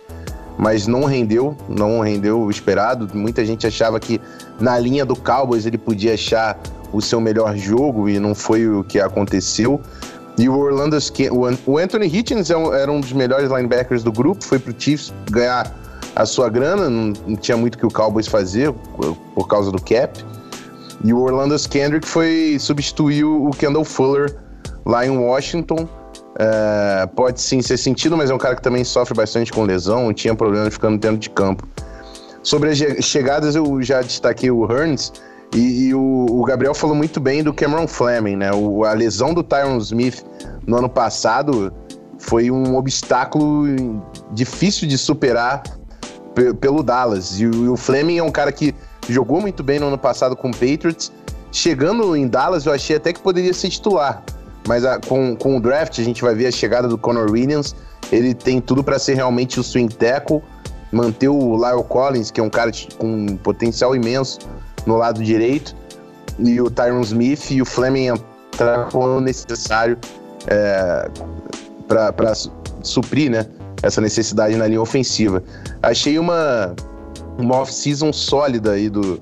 mas não rendeu, não rendeu o esperado. Muita gente achava que na linha do Cowboys ele podia achar o seu melhor jogo e não foi o que aconteceu. E o Orlando o Anthony Hitchens é era um dos melhores linebackers do grupo, foi pro Chiefs ganhar a sua grana, não, tinha muito que o Cowboys fazer por causa do cap. E o Orlando Kendrick foi substituir o Kendall Fuller lá em Washington. É, pode sim ser sentido, mas é um cara que também sofre bastante com lesão tinha problema ficando dentro de campo. Sobre as chegadas, eu já destaquei o Hearns e, e o, o, Gabriel falou muito bem do Cameron Fleming, né? O, a lesão do Tyron Smith no ano passado foi um obstáculo difícil de superar pelo Dallas. E o Fleming é um cara que jogou muito bem no ano passado com o Patriots. Chegando em Dallas, eu achei até que poderia ser titular. Mas a, com, com o draft, a gente vai ver a chegada do Connor Williams. Ele tem tudo para ser realmente o swing tackle. Manter o Lyle Collins, que é um cara com potencial imenso no lado direito. E o Tyron Smith e o Fleming entrar quando necessário é, para suprir né, essa necessidade na linha ofensiva. Achei uma, uma off-season sólida aí do,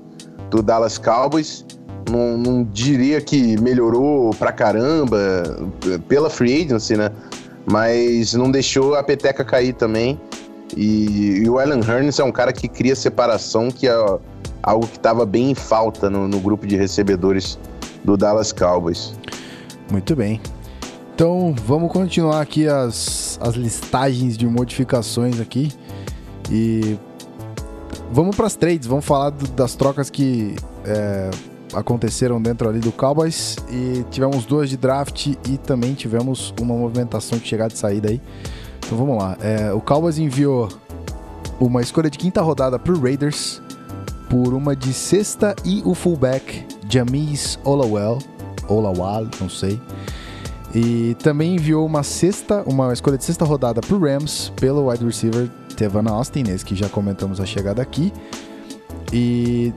do Dallas Cowboys. Não, não, diria que melhorou pra caramba pela free agency, né? Mas não deixou a peteca cair também. E, e o Alan Hearns é um cara que cria separação, que é algo que estava bem em falta no, no grupo de recebedores do Dallas Cowboys.
Muito bem. Então vamos continuar aqui as, as listagens de modificações aqui. E vamos para as trades, vamos falar do, das trocas que é, aconteceram dentro ali do Cowboys. E tivemos duas de draft e também tivemos uma movimentação de chegada e saída aí. Então vamos lá. É, o Cowboys enviou uma escolha de quinta rodada para o Raiders por uma de sexta e o fullback Jamis Olawell, Olawal, não sei. E também enviou uma sexta, uma escolha de sexta rodada para o Rams pelo wide receiver Tevan Austin, esse que já comentamos a chegada aqui. E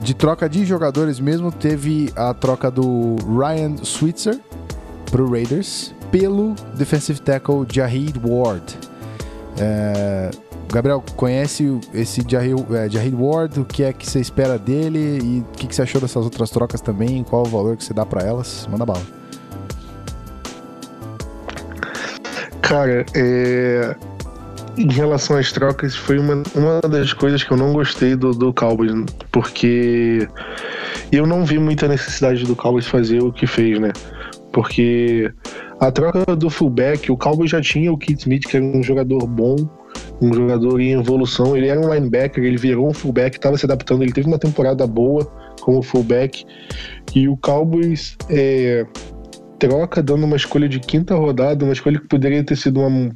de troca de jogadores mesmo, teve a troca do Ryan Switzer para o Raiders pelo defensive tackle Jahid Ward. É, Gabriel, conhece esse Jahid, é, Ward? O que é que você espera dele e o que, que você achou dessas outras trocas também? Qual o valor que você dá para elas? Manda bala.
Cara, é... em relação às trocas, foi uma, uma das coisas que eu não gostei do, do Cowboys, porque eu não vi muita necessidade do Cowboys fazer o que fez, né? Porque a troca do fullback, o Cowboys já tinha o Kit Smith, que era um jogador bom, um jogador em evolução. Ele era um linebacker, ele virou um fullback, estava se adaptando. Ele teve uma temporada boa como fullback. E o Cowboys é, troca dando uma escolha de quinta rodada, uma escolha que poderia ter sido uma.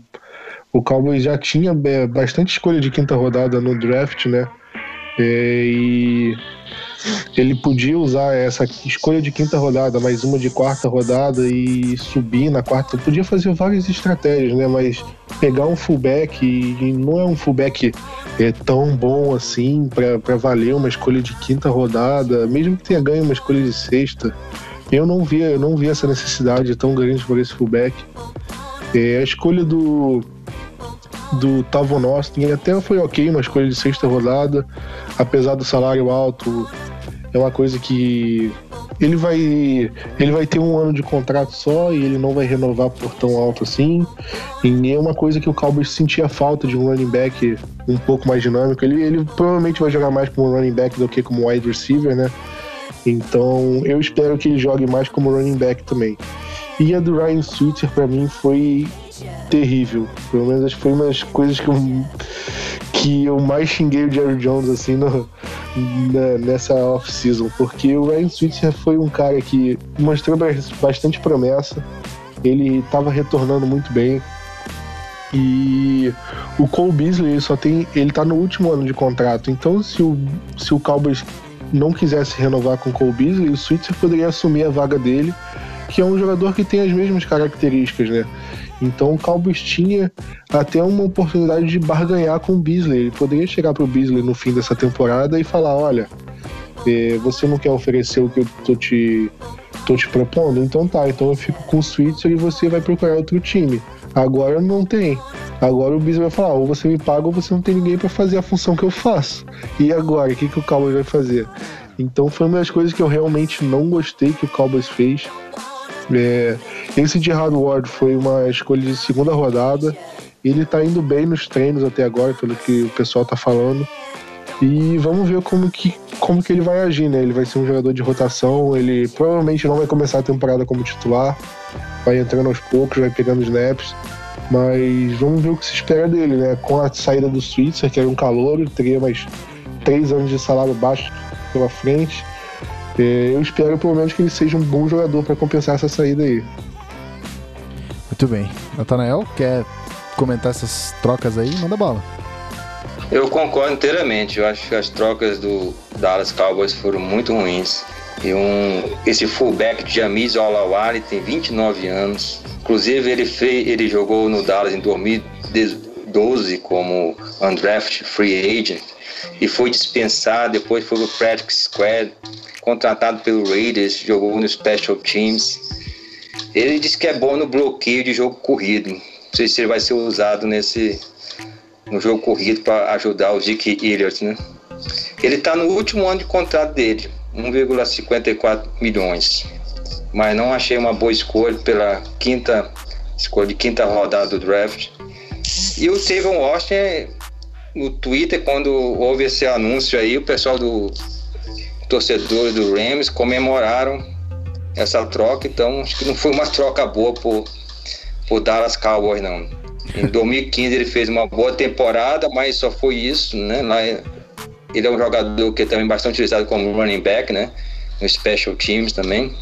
O Cowboys já tinha é, bastante escolha de quinta rodada no draft, né? É, e ele podia usar essa escolha de quinta rodada, mais uma de quarta rodada e subir na quarta. Podia fazer várias estratégias, né? Mas pegar um fullback e não é um fullback é, tão bom assim para valer uma escolha de quinta rodada, mesmo que tenha ganho uma escolha de sexta. Eu não vi, eu não vi essa necessidade tão grande por esse fullback. É, a escolha do do Tavon Austin até foi ok, uma escolha de sexta rodada, apesar do salário alto, é uma coisa que ele vai ele vai ter um ano de contrato só e ele não vai renovar por tão alto assim. E é uma coisa que o Cowboys sentia falta de um running back um pouco mais dinâmico. Ele, ele provavelmente vai jogar mais como running back do que como wide receiver, né? Então eu espero que ele jogue mais como running back também. E a do Ryan Switzer para mim foi terrível. Pelo menos acho que foi uma das coisas que eu, que eu mais xinguei o Jerry Jones assim no, na, nessa off-season. Porque o Ryan Switzer foi um cara que mostrou bastante promessa. Ele estava retornando muito bem. E o Cole Beasley só tem. Ele tá no último ano de contrato. Então se o, se o Cowboys não quisesse renovar com o Cole Beasley, o Switzer poderia assumir a vaga dele, que é um jogador que tem as mesmas características, né? Então o Cowboys tinha até uma oportunidade de barganhar com o Beasley. Ele poderia chegar para o Beasley no fim dessa temporada e falar: olha, é, você não quer oferecer o que eu tô te, tô te propondo? Então tá, então eu fico com o Switzer e você vai procurar outro time. Agora não tem. Agora o Beasley vai falar: ou você me paga ou você não tem ninguém para fazer a função que eu faço. E agora, o que, que o Cowboys vai fazer? Então foi uma das coisas que eu realmente não gostei que o Cowboys fez. É, esse de Hardward foi uma escolha de segunda rodada. Ele tá indo bem nos treinos até agora, pelo que o pessoal tá falando. E vamos ver como que, como que ele vai agir, né? Ele vai ser um jogador de rotação, ele provavelmente não vai começar a temporada como titular, vai entrando aos poucos, vai pegando snaps. Mas vamos ver o que se espera dele, né? Com a saída do Switzer, que era um calor, teria mais três anos de salário baixo pela frente. É, eu espero pelo menos que ele seja um bom jogador para compensar essa saída aí.
Muito bem. Natanael, quer comentar essas trocas aí? Manda bala.
Eu concordo inteiramente. Eu acho que as trocas do Dallas Cowboys foram muito ruins. E um, esse fullback de Jamis Olawale tem 29 anos. Inclusive, ele, fez, ele jogou no Dallas em 2012 como undrafted free agent e foi dispensado. Depois foi pro Practice Squad contratado pelo Raiders, jogou no Special Teams. Ele disse que é bom no bloqueio de jogo corrido. Não sei se ele vai ser usado nesse no jogo corrido para ajudar o Zeke Elliott, né? Ele está no último ano de contrato dele, 1,54 milhões. Mas não achei uma boa escolha pela quinta escolha de quinta rodada do draft. E o Steven Washington no Twitter quando houve esse anúncio aí, o pessoal do torcedores do Rams comemoraram essa troca, então acho que não foi uma troca boa por, por Dallas Cowboys, não. Em 2015 ele fez uma boa temporada, mas só foi isso, né? Lá, ele é um jogador que é também bastante utilizado como running back, né? No special teams também.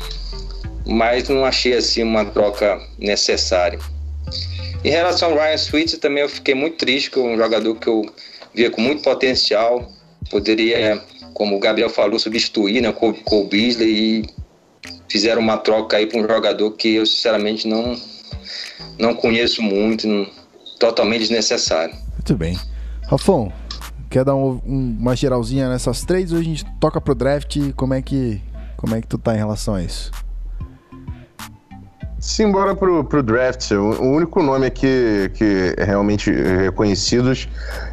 Mas não achei assim uma troca necessária. Em relação ao Ryan Switzer também eu fiquei muito triste com um jogador que eu via com muito potencial, poderia como o Gabriel falou, substituir né, o Cole Beasley e fizeram uma troca aí para um jogador que eu sinceramente não, não conheço muito, não, totalmente desnecessário.
Muito bem. Rafão, quer dar um, um, uma geralzinha nessas três ou a gente toca pro draft? Como é que, como é que tu tá em relação a isso?
Simbora pro, pro draft. O, único nome aqui que é realmente reconhecidos,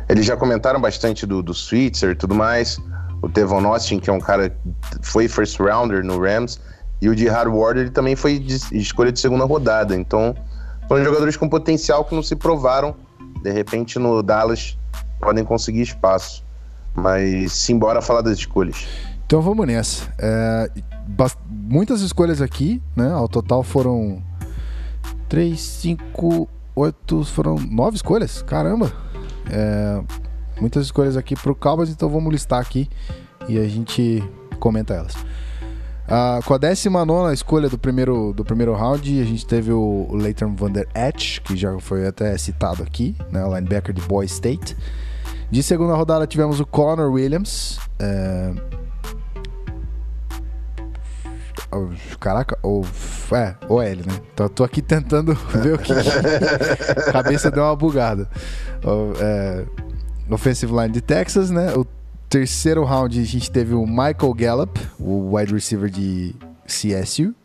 eles já comentaram bastante do, do Switzer e tudo mais o Devon Austin, que é um cara que foi first rounder no Rams, e o de Ward, ele também foi de escolha de segunda rodada. Então, são jogadores com potencial que não se provaram. De repente, no Dallas, podem conseguir espaço. Mas, simbora falar das escolhas.
Então, vamos nessa. É, muitas escolhas aqui, né? Ao total foram 3, 5, 8, foram 9 escolhas. Caramba! É, muitas escolhas aqui pro Cowboys, então vamos listar aqui e a gente comenta elas. Ah, com a 19 escolha do primeiro, do primeiro round, a gente teve o, o Leighton Van Der Esch, que já foi até citado aqui, né, o linebacker de Boy State. De segunda rodada tivemos o Connor Williams. É... Caraca, ou é, OL, né? Então eu tô aqui tentando ver o que. Cabeça deu uma bugada. É... Offensive line de Texas, né? O terceiro round a gente teve o Michael Gallup, o wide receiver de CSU.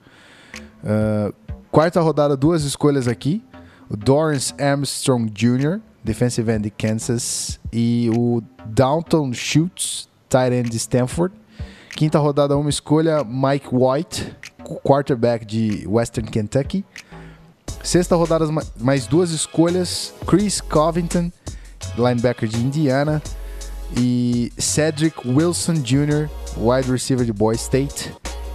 Uh, quarta rodada, duas escolhas aqui. O Dorrance Armstrong Jr., defensive end de Kansas. E o Downton Schultz, tight end de Stanford. Quinta rodada, uma escolha, Mike White, quarterback de Western Kentucky. Sexta rodada, mais duas escolhas, Chris Covington, linebacker de Indiana. E Cedric Wilson Jr., wide receiver de Boy State.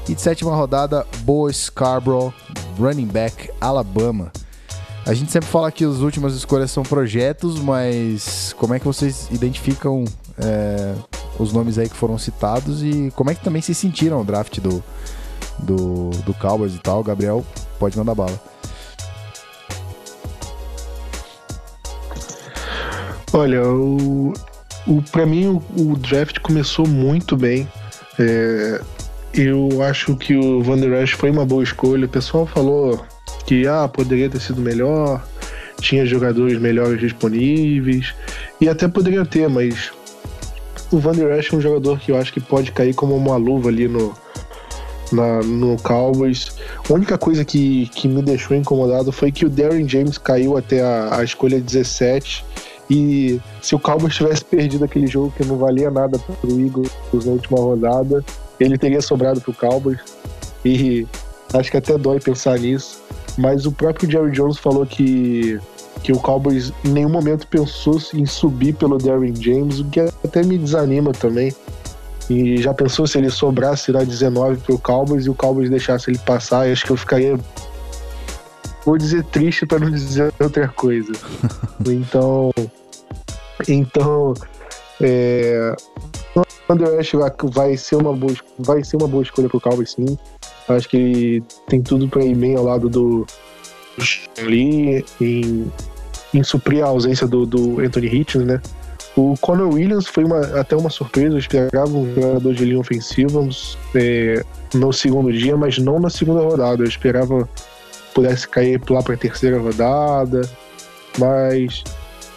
E de sétima rodada, Bo Scarborough, running back, Alabama. A gente sempre fala que as últimas escolhas são projetos, mas como é que vocês identificam é, os nomes aí que foram citados e como é que também se sentiram o draft do, do, do Cowboys e tal? Gabriel, pode mandar bala.
Olha, o, o, para mim o, o, draft começou muito bem. É, eu acho que o Van Der foi uma boa escolha. O pessoal falou que ah, poderia ter sido melhor, tinha jogadores melhores disponíveis, e até poderia ter, mas o Van Der Esch é um jogador que eu acho que pode cair como uma luva ali no, na, no Cowboys. A única coisa que, que me deixou incomodado foi que o Darren James caiu até a, a escolha 17. E se o Cowboys tivesse perdido aquele jogo que não valia nada para o Eagles na última rodada, ele teria sobrado para o Cowboys. E acho que até dói pensar nisso. Mas o próprio Jerry Jones falou que, que o Cowboys em nenhum momento pensou em subir pelo Darren James, o que até me desanima também. E já pensou se ele sobrasse lá 19 pro Cowboys e o Cowboys deixasse ele passar? Acho que eu ficaria. Vou dizer triste para não dizer outra coisa. então. Então. É, o Andrew Ash vai ser uma boa, vai ser uma boa escolha pro Cowboys, sim. Acho que ele tem tudo para ir bem ao lado do, do Lee em, em suprir a ausência do, do Anthony Hitchens, né? O Conor Williams foi uma, até uma surpresa, eu esperava um jogador de linha ofensiva é, no segundo dia, mas não na segunda rodada. Eu esperava pudesse cair lá para a terceira rodada, mas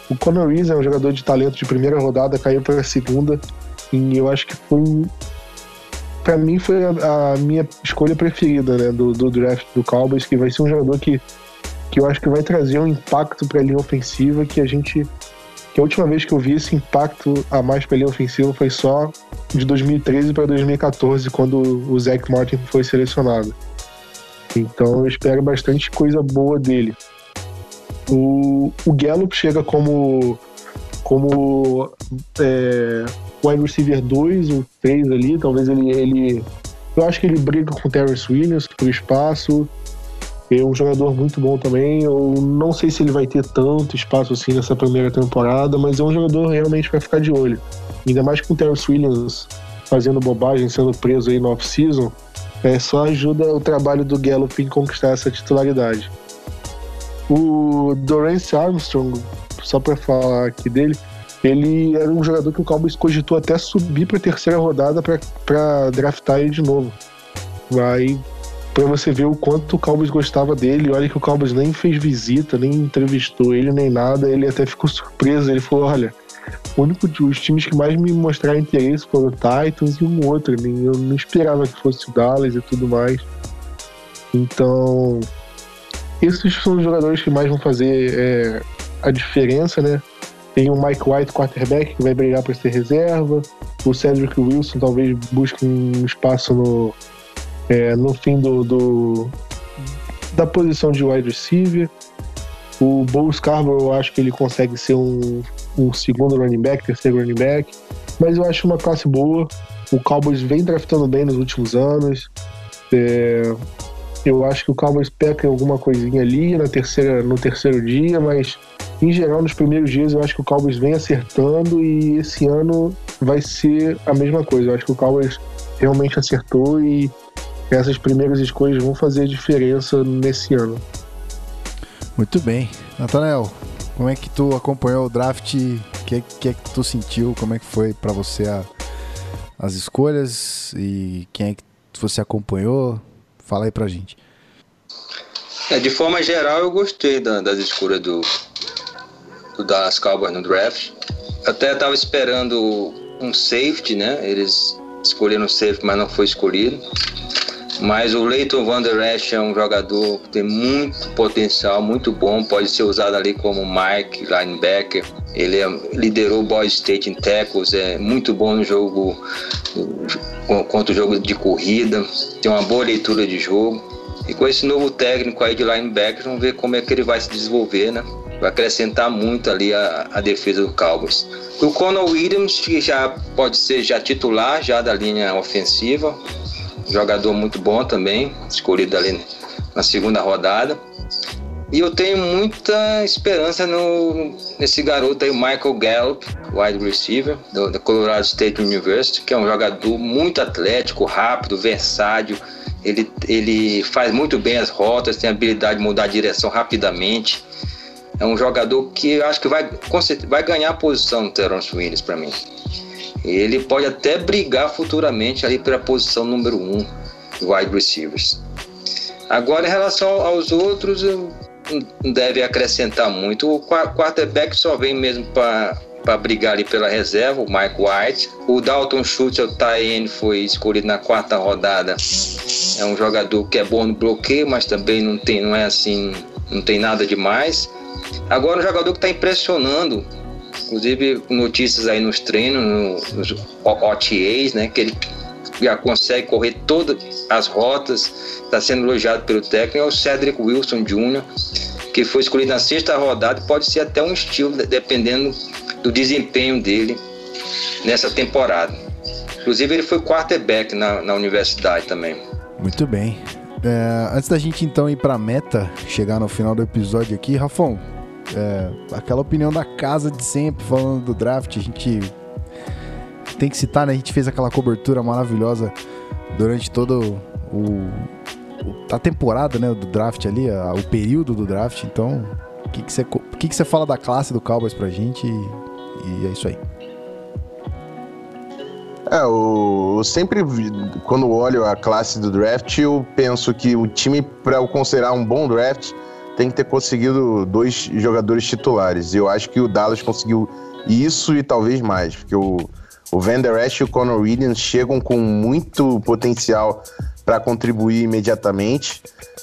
o Conor Williams é um jogador de talento de primeira rodada, caiu para a segunda, e eu acho que foi para mim foi a, a, minha escolha preferida né, do, do draft do Cowboys, que vai ser um jogador que, que eu acho que vai trazer um impacto para a linha ofensiva que a gente que a última vez que eu vi esse impacto a mais para a linha ofensiva foi só de 2013 para 2014, quando o Zach Martin foi selecionado. Então eu espero bastante coisa boa dele. O, o Gallup chega como como é, wide receiver 2 ou 3 ali, talvez ele, ele. Eu acho que ele briga com o Terrence Williams por espaço. É um jogador muito bom também. Eu não sei se ele vai ter tanto espaço assim nessa primeira temporada, mas é um jogador realmente para ficar de olho. Ainda mais com o Terrence Williams fazendo bobagem, sendo preso aí no off-season, é, só ajuda o trabalho do Gallup em conquistar essa titularidade. O Dorance Armstrong, só para falar aqui dele, ele era um jogador que o Cowboys cogitou até subir para a terceira rodada para draftar ele de novo. Aí, para você ver o quanto o Cowboys gostava dele, olha que o Cowboys nem fez visita, nem entrevistou ele, nem nada, ele até ficou surpreso. Ele falou: Olha, o único, os times que mais me mostraram interesse foram o Titans e um outro. Eu não esperava que fosse o Dallas e tudo mais. Então, esses são os jogadores que mais vão fazer é, a diferença, né? Tem o Mike White, quarterback, que vai brigar para ser reserva. O Cedric Wilson talvez busque um espaço no, é, no fim do, do, da posição de wide receiver. O Bo Scarborough, eu acho que ele consegue ser um, um segundo running back, terceiro running back. Mas eu acho uma classe boa. O Cowboys vem draftando bem nos últimos anos. É, eu acho que o Cowboys peca em alguma coisinha ali na terceira, no terceiro dia, mas em geral, nos primeiros dias, eu acho que o Cowboys vem acertando e esse ano vai ser a mesma coisa. Eu acho que o Cowboys realmente acertou e essas primeiras escolhas vão fazer diferença nesse ano.
Muito bem. Natanael, Como é que tu acompanhou o draft? O que, que é que tu sentiu? Como é que foi para você a, as escolhas e quem é que você acompanhou? Fala aí pra gente.
É, de forma geral, eu gostei da, das escolhas do, do Dallas Cowboys no draft. Até estava esperando um safety, né? Eles escolheram safety, mas não foi escolhido. Mas o Leighton Van Der Esch é um jogador que tem muito potencial, muito bom, pode ser usado ali como Mike, linebacker. Ele é, liderou o Boy State em tackles, é muito bom no jogo contra o jogo de corrida, tem uma boa leitura de jogo. E com esse novo técnico aí de linebacker, vamos ver como é que ele vai se desenvolver, né? Vai acrescentar muito ali a, a defesa do Cowboys. O Conor Williams, que já pode ser já titular já da linha ofensiva, jogador muito bom também, escolhido ali na segunda rodada. E eu tenho muita esperança no, nesse garoto aí, Michael Gallup, wide receiver, do, da Colorado State University, que é um jogador muito atlético, rápido, versátil. Ele, ele faz muito bem as rotas, tem a habilidade de mudar a direção rapidamente. É um jogador que eu acho que vai, vai ganhar a posição do Terence Williams para mim. Ele pode até brigar futuramente ali pela posição número 1 um, wide receivers. Agora, em relação aos outros, não deve acrescentar muito. O quarterback só vem mesmo para para brigar ali pela reserva, o Mike White. O Dalton Schultz, o Tyen, foi escolhido na quarta rodada. É um jogador que é bom no bloqueio, mas também não tem, não é assim, não tem nada demais. Agora um jogador que está impressionando Inclusive, notícias aí nos treinos, no, nos OTAs, né? Que ele já consegue correr todas as rotas, está sendo elogiado pelo técnico, é o Cedric Wilson Jr., que foi escolhido na sexta rodada pode ser até um estilo, dependendo do desempenho dele nessa temporada. Inclusive, ele foi quarterback na, na universidade também.
Muito bem. É, antes da gente então ir para a meta, chegar no final do episódio aqui, Rafão, é, aquela opinião da casa de sempre, falando do draft, a gente tem que citar, né? A gente fez aquela cobertura maravilhosa durante todo o, a temporada, né, do draft ali, a, o período do draft. Então, o que que você que que você fala da classe do Cowboys pra gente? E, e é isso aí.
É, eu, sempre, quando olho a classe do draft, eu penso que o time, para eu considerar um bom draft, tem que ter conseguido dois jogadores titulares. Eu acho que o Dallas conseguiu isso e talvez mais, porque o, o Van Der Esch e o Conor Williams chegam com muito potencial para contribuir imediatamente.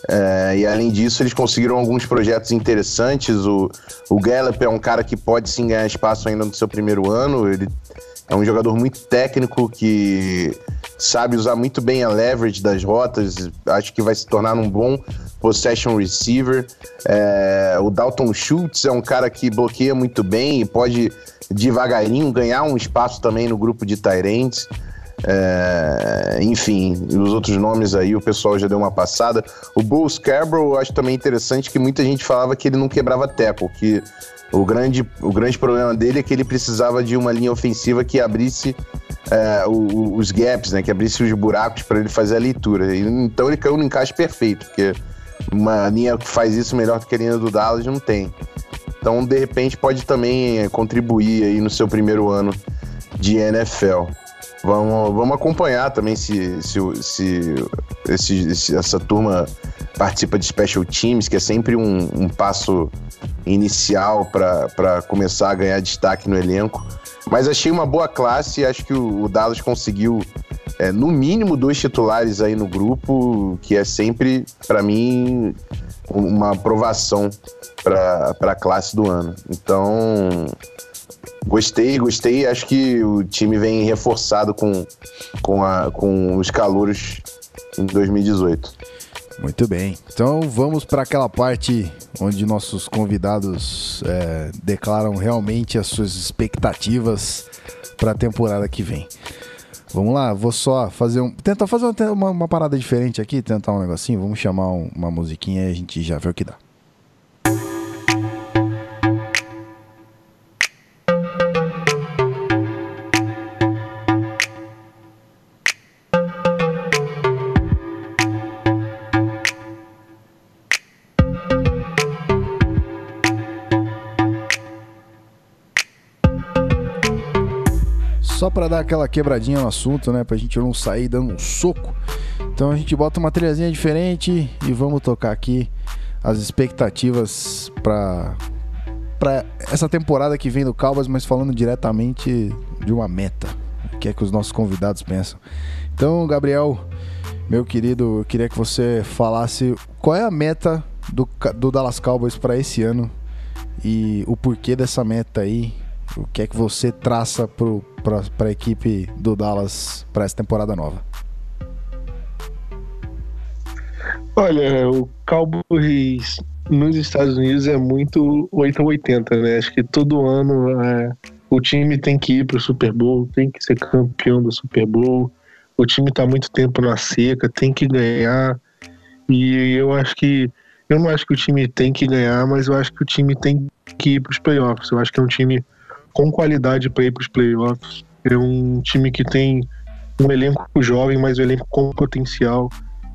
É, e além disso, eles conseguiram alguns projetos interessantes. O, o Gallup é um cara que pode sim ganhar espaço ainda no seu primeiro ano. Ele é um jogador muito técnico que sabe usar muito bem a leverage das rotas. Acho que vai se tornar um bom possession receiver. É, o Dalton Schultz é um cara que bloqueia muito bem e pode devagarinho ganhar um espaço também no grupo de Tyrants. É, enfim, os outros nomes aí o pessoal já deu uma passada. O Bull Scarborough eu acho também interessante que muita gente falava que ele não quebrava tackle, que o grande, o grande problema dele é que ele precisava de uma linha ofensiva que abrisse é, o, os gaps, né? Que abrisse os buracos para ele fazer a leitura. Então ele caiu no encaixe perfeito, porque uma linha que faz isso melhor do que a linha do Dallas não tem. Então, de repente, pode também é, contribuir aí no seu primeiro ano de NFL. Vamos, vamos acompanhar também se, se, se, se essa turma participa de special teams, que é sempre um, um passo inicial para começar a ganhar destaque no elenco. Mas achei uma boa classe e acho que o, Dallas conseguiu, é, no mínimo, dois titulares aí no grupo, que é sempre, para mim, uma aprovação para a classe do ano. Então, gostei, gostei. Acho que o time vem reforçado com, com, a, com os calouros em 2018.
Muito bem. Então vamos para aquela parte onde nossos convidados é, declaram realmente as suas expectativas para a temporada que vem. Vamos lá, vou só fazer um. Tentar fazer uma, uma parada diferente aqui, tentar um negocinho. Vamos chamar um, uma musiquinha e a gente já vê o que dá. Para dar aquela quebradinha no assunto, né? Pra gente não sair dando um soco. Então a gente bota uma trilhazinha diferente e vamos tocar aqui as expectativas para para essa temporada que vem do Cowboys, mas falando diretamente de uma meta. O que é que os nossos convidados pensam? Então, Gabriel, meu querido, eu queria que você falasse qual é a meta do, do Dallas Cowboys para esse ano e o porquê dessa meta aí. O que é que você traça para a equipe do Dallas para essa temporada nova?
Olha, o Cowboys nos Estados Unidos é muito 8 a 80, né? Acho que todo ano é, o time tem que ir para o Super Bowl, tem que ser campeão do Super Bowl. O time está muito tempo na seca, tem que ganhar. E eu acho que eu não acho que o time tem que ganhar, mas eu acho que o time tem que ir para os playoffs. Eu acho que é um time com qualidade para ir para os playoffs. É um time que tem um elenco jovem, mas um elenco com potencial.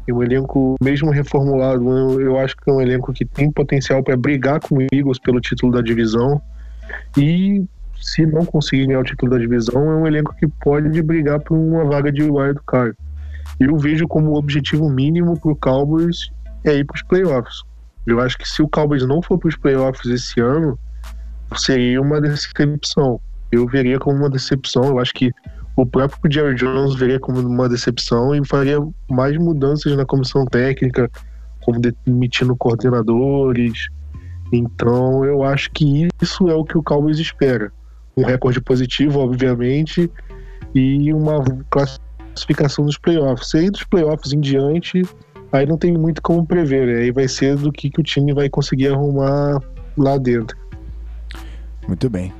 É um elenco, mesmo reformulado, eu, acho que é um elenco que tem potencial para brigar com o Eagles pelo título da divisão. E se não conseguir ganhar o título da divisão, é um elenco que pode brigar por uma vaga de wild card. Eu vejo como objetivo mínimo para o Cowboys é ir para os playoffs. Eu acho que se o Cowboys não for para os playoffs esse ano, seria uma decepção. Eu veria como uma decepção. Eu acho que o próprio Jerry Jones veria como uma decepção e faria mais mudanças na comissão técnica, como demitindo coordenadores. Então, eu acho que isso é o que o Cowboys espera. Um recorde positivo, obviamente, e uma classificação dos playoffs. E aí, dos playoffs em diante, aí não tem muito como prever, né? aí vai ser do que, que o time vai conseguir arrumar lá dentro.
Muito bem.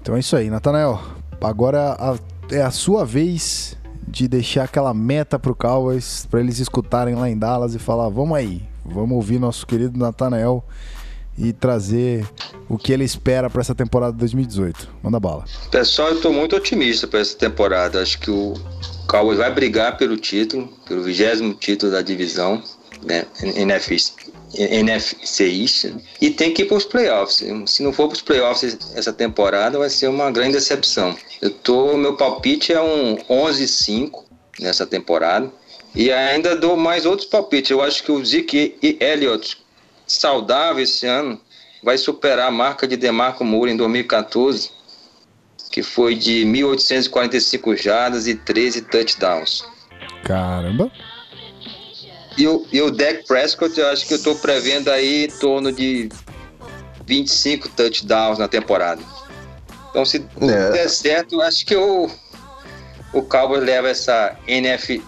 Então é isso aí, Natanael. Agora a, é a sua vez de deixar aquela meta pro Cowboys, para eles escutarem lá em Dallas e falar: vamos aí, vamos ouvir nosso querido Natanael e trazer o que ele espera para essa temporada 2018. Manda bala.
Pessoal, eu estou muito otimista para essa temporada. Acho que o Cowboys vai brigar pelo título, pelo vigésimo título da divisão, né, NFC, NFC e tem que ir para os playoffs. Se não for para os playoffs essa temporada, vai ser uma grande decepção. Eu tô, meu palpite é um 11-5 nessa temporada. E ainda dou mais outros palpites. Eu acho que o Zeke e Elliott saudável esse ano vai superar a marca de Demarco Moura em 2014 que foi de 1.845 jardas e 13 touchdowns.
Caramba!
E o, e o Dak Prescott, eu acho que eu estou prevendo aí em torno de 25 touchdowns na temporada. Então, se é. der certo, acho que o, o Cowboys leva essa NFC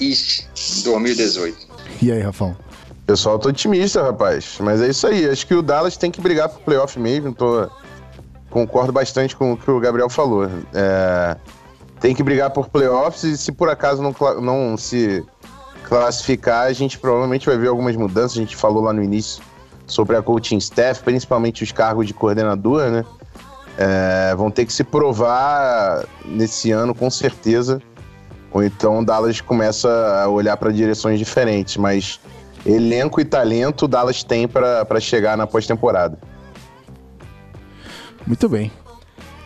East 2018.
E aí, Rafão?
Pessoal, tô otimista, rapaz. Mas é isso aí. Acho que o Dallas tem que brigar pro playoff mesmo. Tô concordo bastante com o que o Gabriel falou. É, tem que brigar por playoffs e se por acaso não, não se classificar, a gente provavelmente vai ver algumas mudanças. A gente falou lá no início sobre a coaching staff, principalmente os cargos de coordenador, né? É, vão ter que se provar nesse ano com certeza. Ou então o Dallas começa a olhar para direções diferentes, mas elenco e talento o Dallas tem para chegar na pós-temporada.
Muito bem.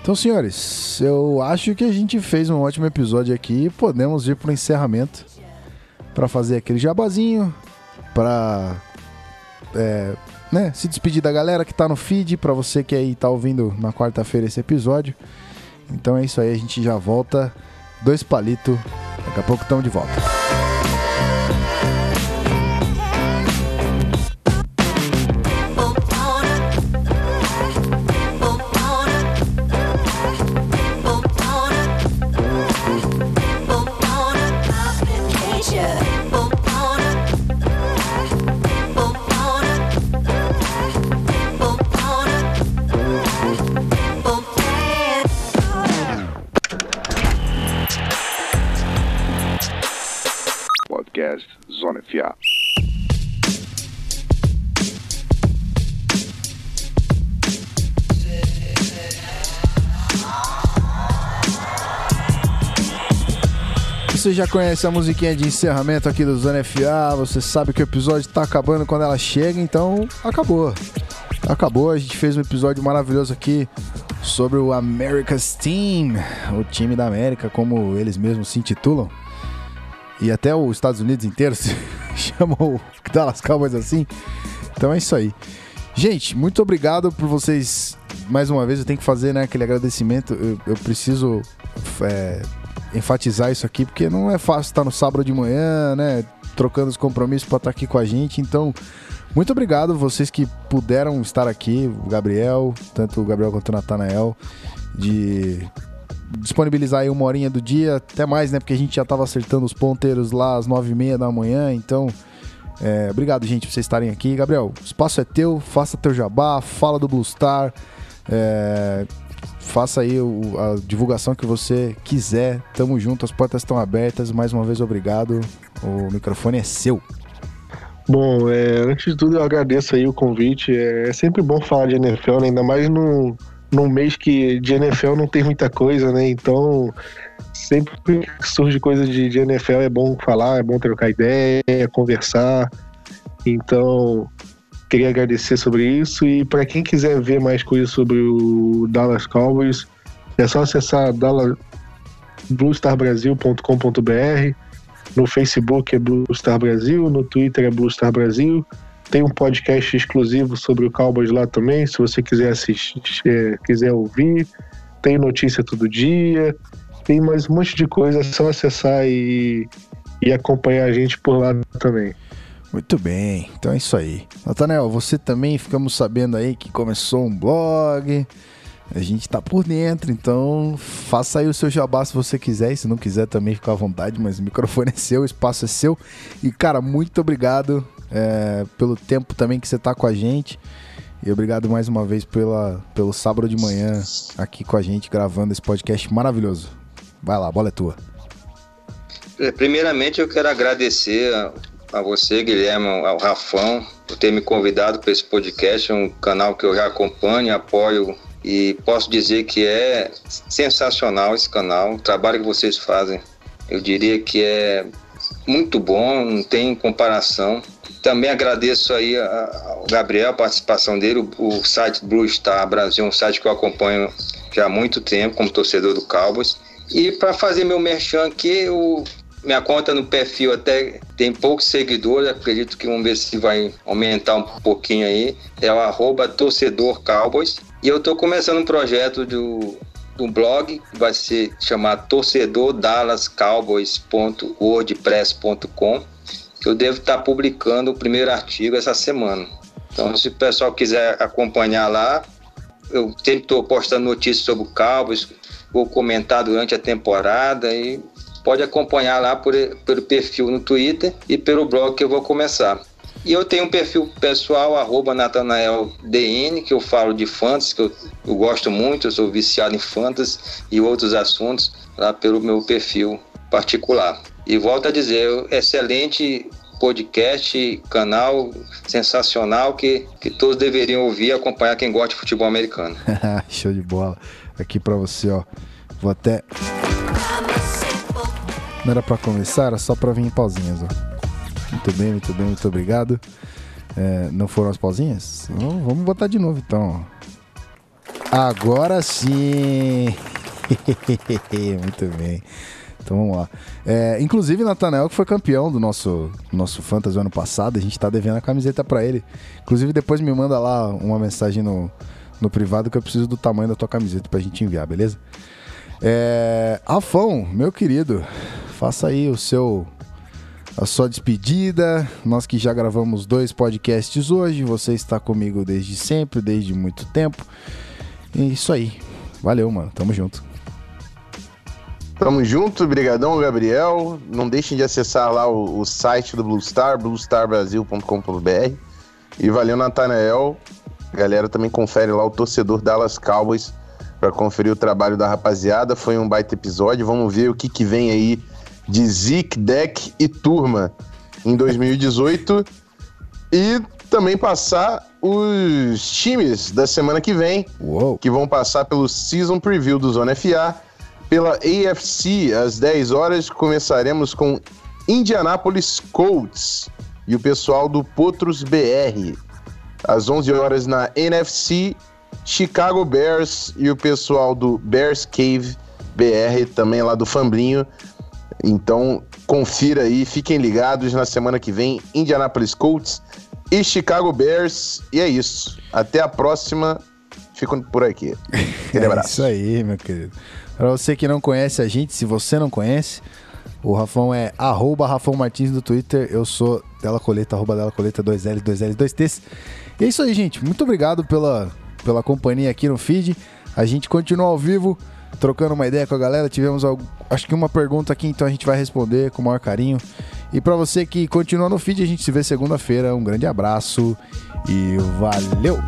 Então, senhores, eu acho que a gente fez um ótimo episódio aqui. Podemos ir para o encerramento para fazer aquele jabazinho, para é, né, se despedir da galera que está no feed, para você que aí está ouvindo na quarta-feira esse episódio. Então é isso aí, a gente já volta. Dois palitos, daqui a pouco estamos de volta. Você já conhece a musiquinha de encerramento aqui do Zona FA, você sabe que o episódio tá acabando quando ela chega, então acabou. Acabou, a gente fez um episódio maravilhoso aqui sobre o America's Team, o time da América, como eles mesmos se intitulam. E até os Estados Unidos inteiros chamam o Dallas Cowboys assim. Então é isso aí. Gente, muito obrigado por vocês. Mais uma vez, eu tenho que fazer né, aquele agradecimento. Eu, eu preciso é, enfatizar isso aqui, porque não é fácil estar no sábado de manhã, né? Trocando os compromissos para estar aqui com a gente. Então, muito obrigado vocês que puderam estar aqui, o Gabriel, tanto o Gabriel quanto o Natanael, de disponibilizar aí uma horinha do dia, até mais, né? Porque a gente já estava acertando os ponteiros lá às nove e meia da manhã, então... É, obrigado, gente, por vocês estarem aqui. Gabriel, o espaço é teu, faça teu jabá, fala do Blue Star, é, faça aí o, a divulgação que você quiser. Tamo junto, as portas estão abertas. Mais uma vez, obrigado. O microfone é seu.
Bom, é, antes de tudo eu agradeço aí o convite. É, é sempre bom falar de NFL, né? ainda mais num, num mês que de NFL não tem muita coisa, né? Então, sempre que surge coisa de, de NFL é bom falar, é bom trocar ideia, conversar. Então, queria agradecer sobre isso. E para quem quiser ver mais coisas sobre o Dallas Cowboys, é só acessar bluestarbrasil.com.br no Facebook é Blue Star Brasil, no Twitter é Blue Star Brasil. Tem um podcast exclusivo sobre o Cowboys lá também, se você quiser assistir, é, quiser ouvir. Tem notícia todo dia. Tem mais um monte de coisa, é só acessar e, e acompanhar a gente por lá também.
Muito bem, então é isso aí. Natanel, você também ficamos sabendo aí que começou um blog. A gente tá por dentro, então faça aí o seu jabá se você quiser. E se não quiser também fica à vontade, mas o microfone é seu, o espaço é seu. E cara, muito obrigado é, pelo tempo também que você tá com a gente. E obrigado mais uma vez pela, pelo sábado de manhã aqui com a gente gravando esse podcast maravilhoso. Vai lá, a bola é tua.
É, primeiramente eu quero agradecer a, a você, Guilherme, ao Rafão, por ter me convidado para esse podcast, é um canal que eu já acompanho apoio e posso dizer que é sensacional esse canal, o trabalho que vocês fazem. Eu diria que é muito bom, não tem comparação. Também agradeço aí ao Gabriel a participação dele, o, site Blue Star Brasil, um site que eu acompanho já há muito tempo como torcedor do Cowboys. E para fazer meu merchan aqui, o, minha conta no perfil até tem poucos seguidores, acredito que vamos ver se vai aumentar um pouquinho aí. É o arroba torcedor Cowboys. E eu estou começando um projeto do, do blog que vai ser chamado torcedordallascowboys.wordpress.com que eu devo estar publicando o primeiro artigo essa semana. Então, se o pessoal quiser acompanhar lá, eu sempre estou postando notícias sobre o Cowboys, vou comentar durante a temporada e pode acompanhar lá por, pelo perfil no Twitter e pelo blog que eu vou começar. E eu tenho um perfil pessoal, arroba NatanaelDN, que eu falo de fantasy, que eu, eu, gosto muito, eu sou viciado em fantasy e outros assuntos, lá pelo meu perfil particular. E volto a dizer, excelente podcast, canal sensacional que, que todos deveriam ouvir e acompanhar quem gosta de futebol americano.
Show de bola. Aqui para você, ó. Vou até. Não era para começar, era só para vir em pausinhas, ó. Muito bem, muito bem, muito obrigado. É, não foram as pausinhas? Então, vamos botar de novo então. Agora sim! muito bem. Então vamos lá. É, inclusive, Nathanael, que foi campeão do nosso, nosso Fantasy ano passado, a gente tá devendo a camiseta para ele. Inclusive, depois me manda lá uma mensagem no, no privado que eu preciso do tamanho da tua camiseta pra gente enviar, beleza? É, Afão, meu querido, faça aí o seu a sua despedida. Nós que já gravamos dois podcasts hoje, você está comigo desde sempre, desde muito tempo. É isso aí. Valeu, mano. Tamo junto.
Tamo junto, brigadão, Gabriel. Não deixem de acessar lá o, o site do Blue Star, bluestarbrasil.com.br. E valeu, Natanael. Galera, também confere lá o torcedor Dallas Cowboys para conferir o trabalho da rapaziada. Foi um baita episódio. Vamos ver o que, que vem aí de Zik, Deck e Turma em 2018 e também passar os times da semana que vem, Uou. que vão passar pelo Season Preview do Zona FA. Pela AFC, às 10 horas, começaremos com Indianapolis Colts e o pessoal do Potros BR. Às 11 horas na NFC, Chicago Bears e o pessoal do Bears Cave BR, também lá do Fambrinho. Então, confira aí, fiquem ligados na semana que vem, Indianapolis Colts e Chicago Bears. E é isso. Até a próxima. Fico por aqui.
Aquele é abraço. Isso aí, meu querido. Para você que não conhece a gente, se você não conhece, o Rafão é arroba Rafão Martins no Twitter. Eu sou Dela Coleta, arroba Dela Coleta, 2L, 2L, 2Ts. E é isso aí, gente. Muito obrigado pela, pela companhia aqui no feed. A gente continua ao vivo, trocando uma ideia com a galera. Tivemos, algo, acho que uma pergunta aqui, então a gente vai responder com o maior carinho. E para você que continua no feed, a gente se vê segunda-feira. Um grande abraço e valeu!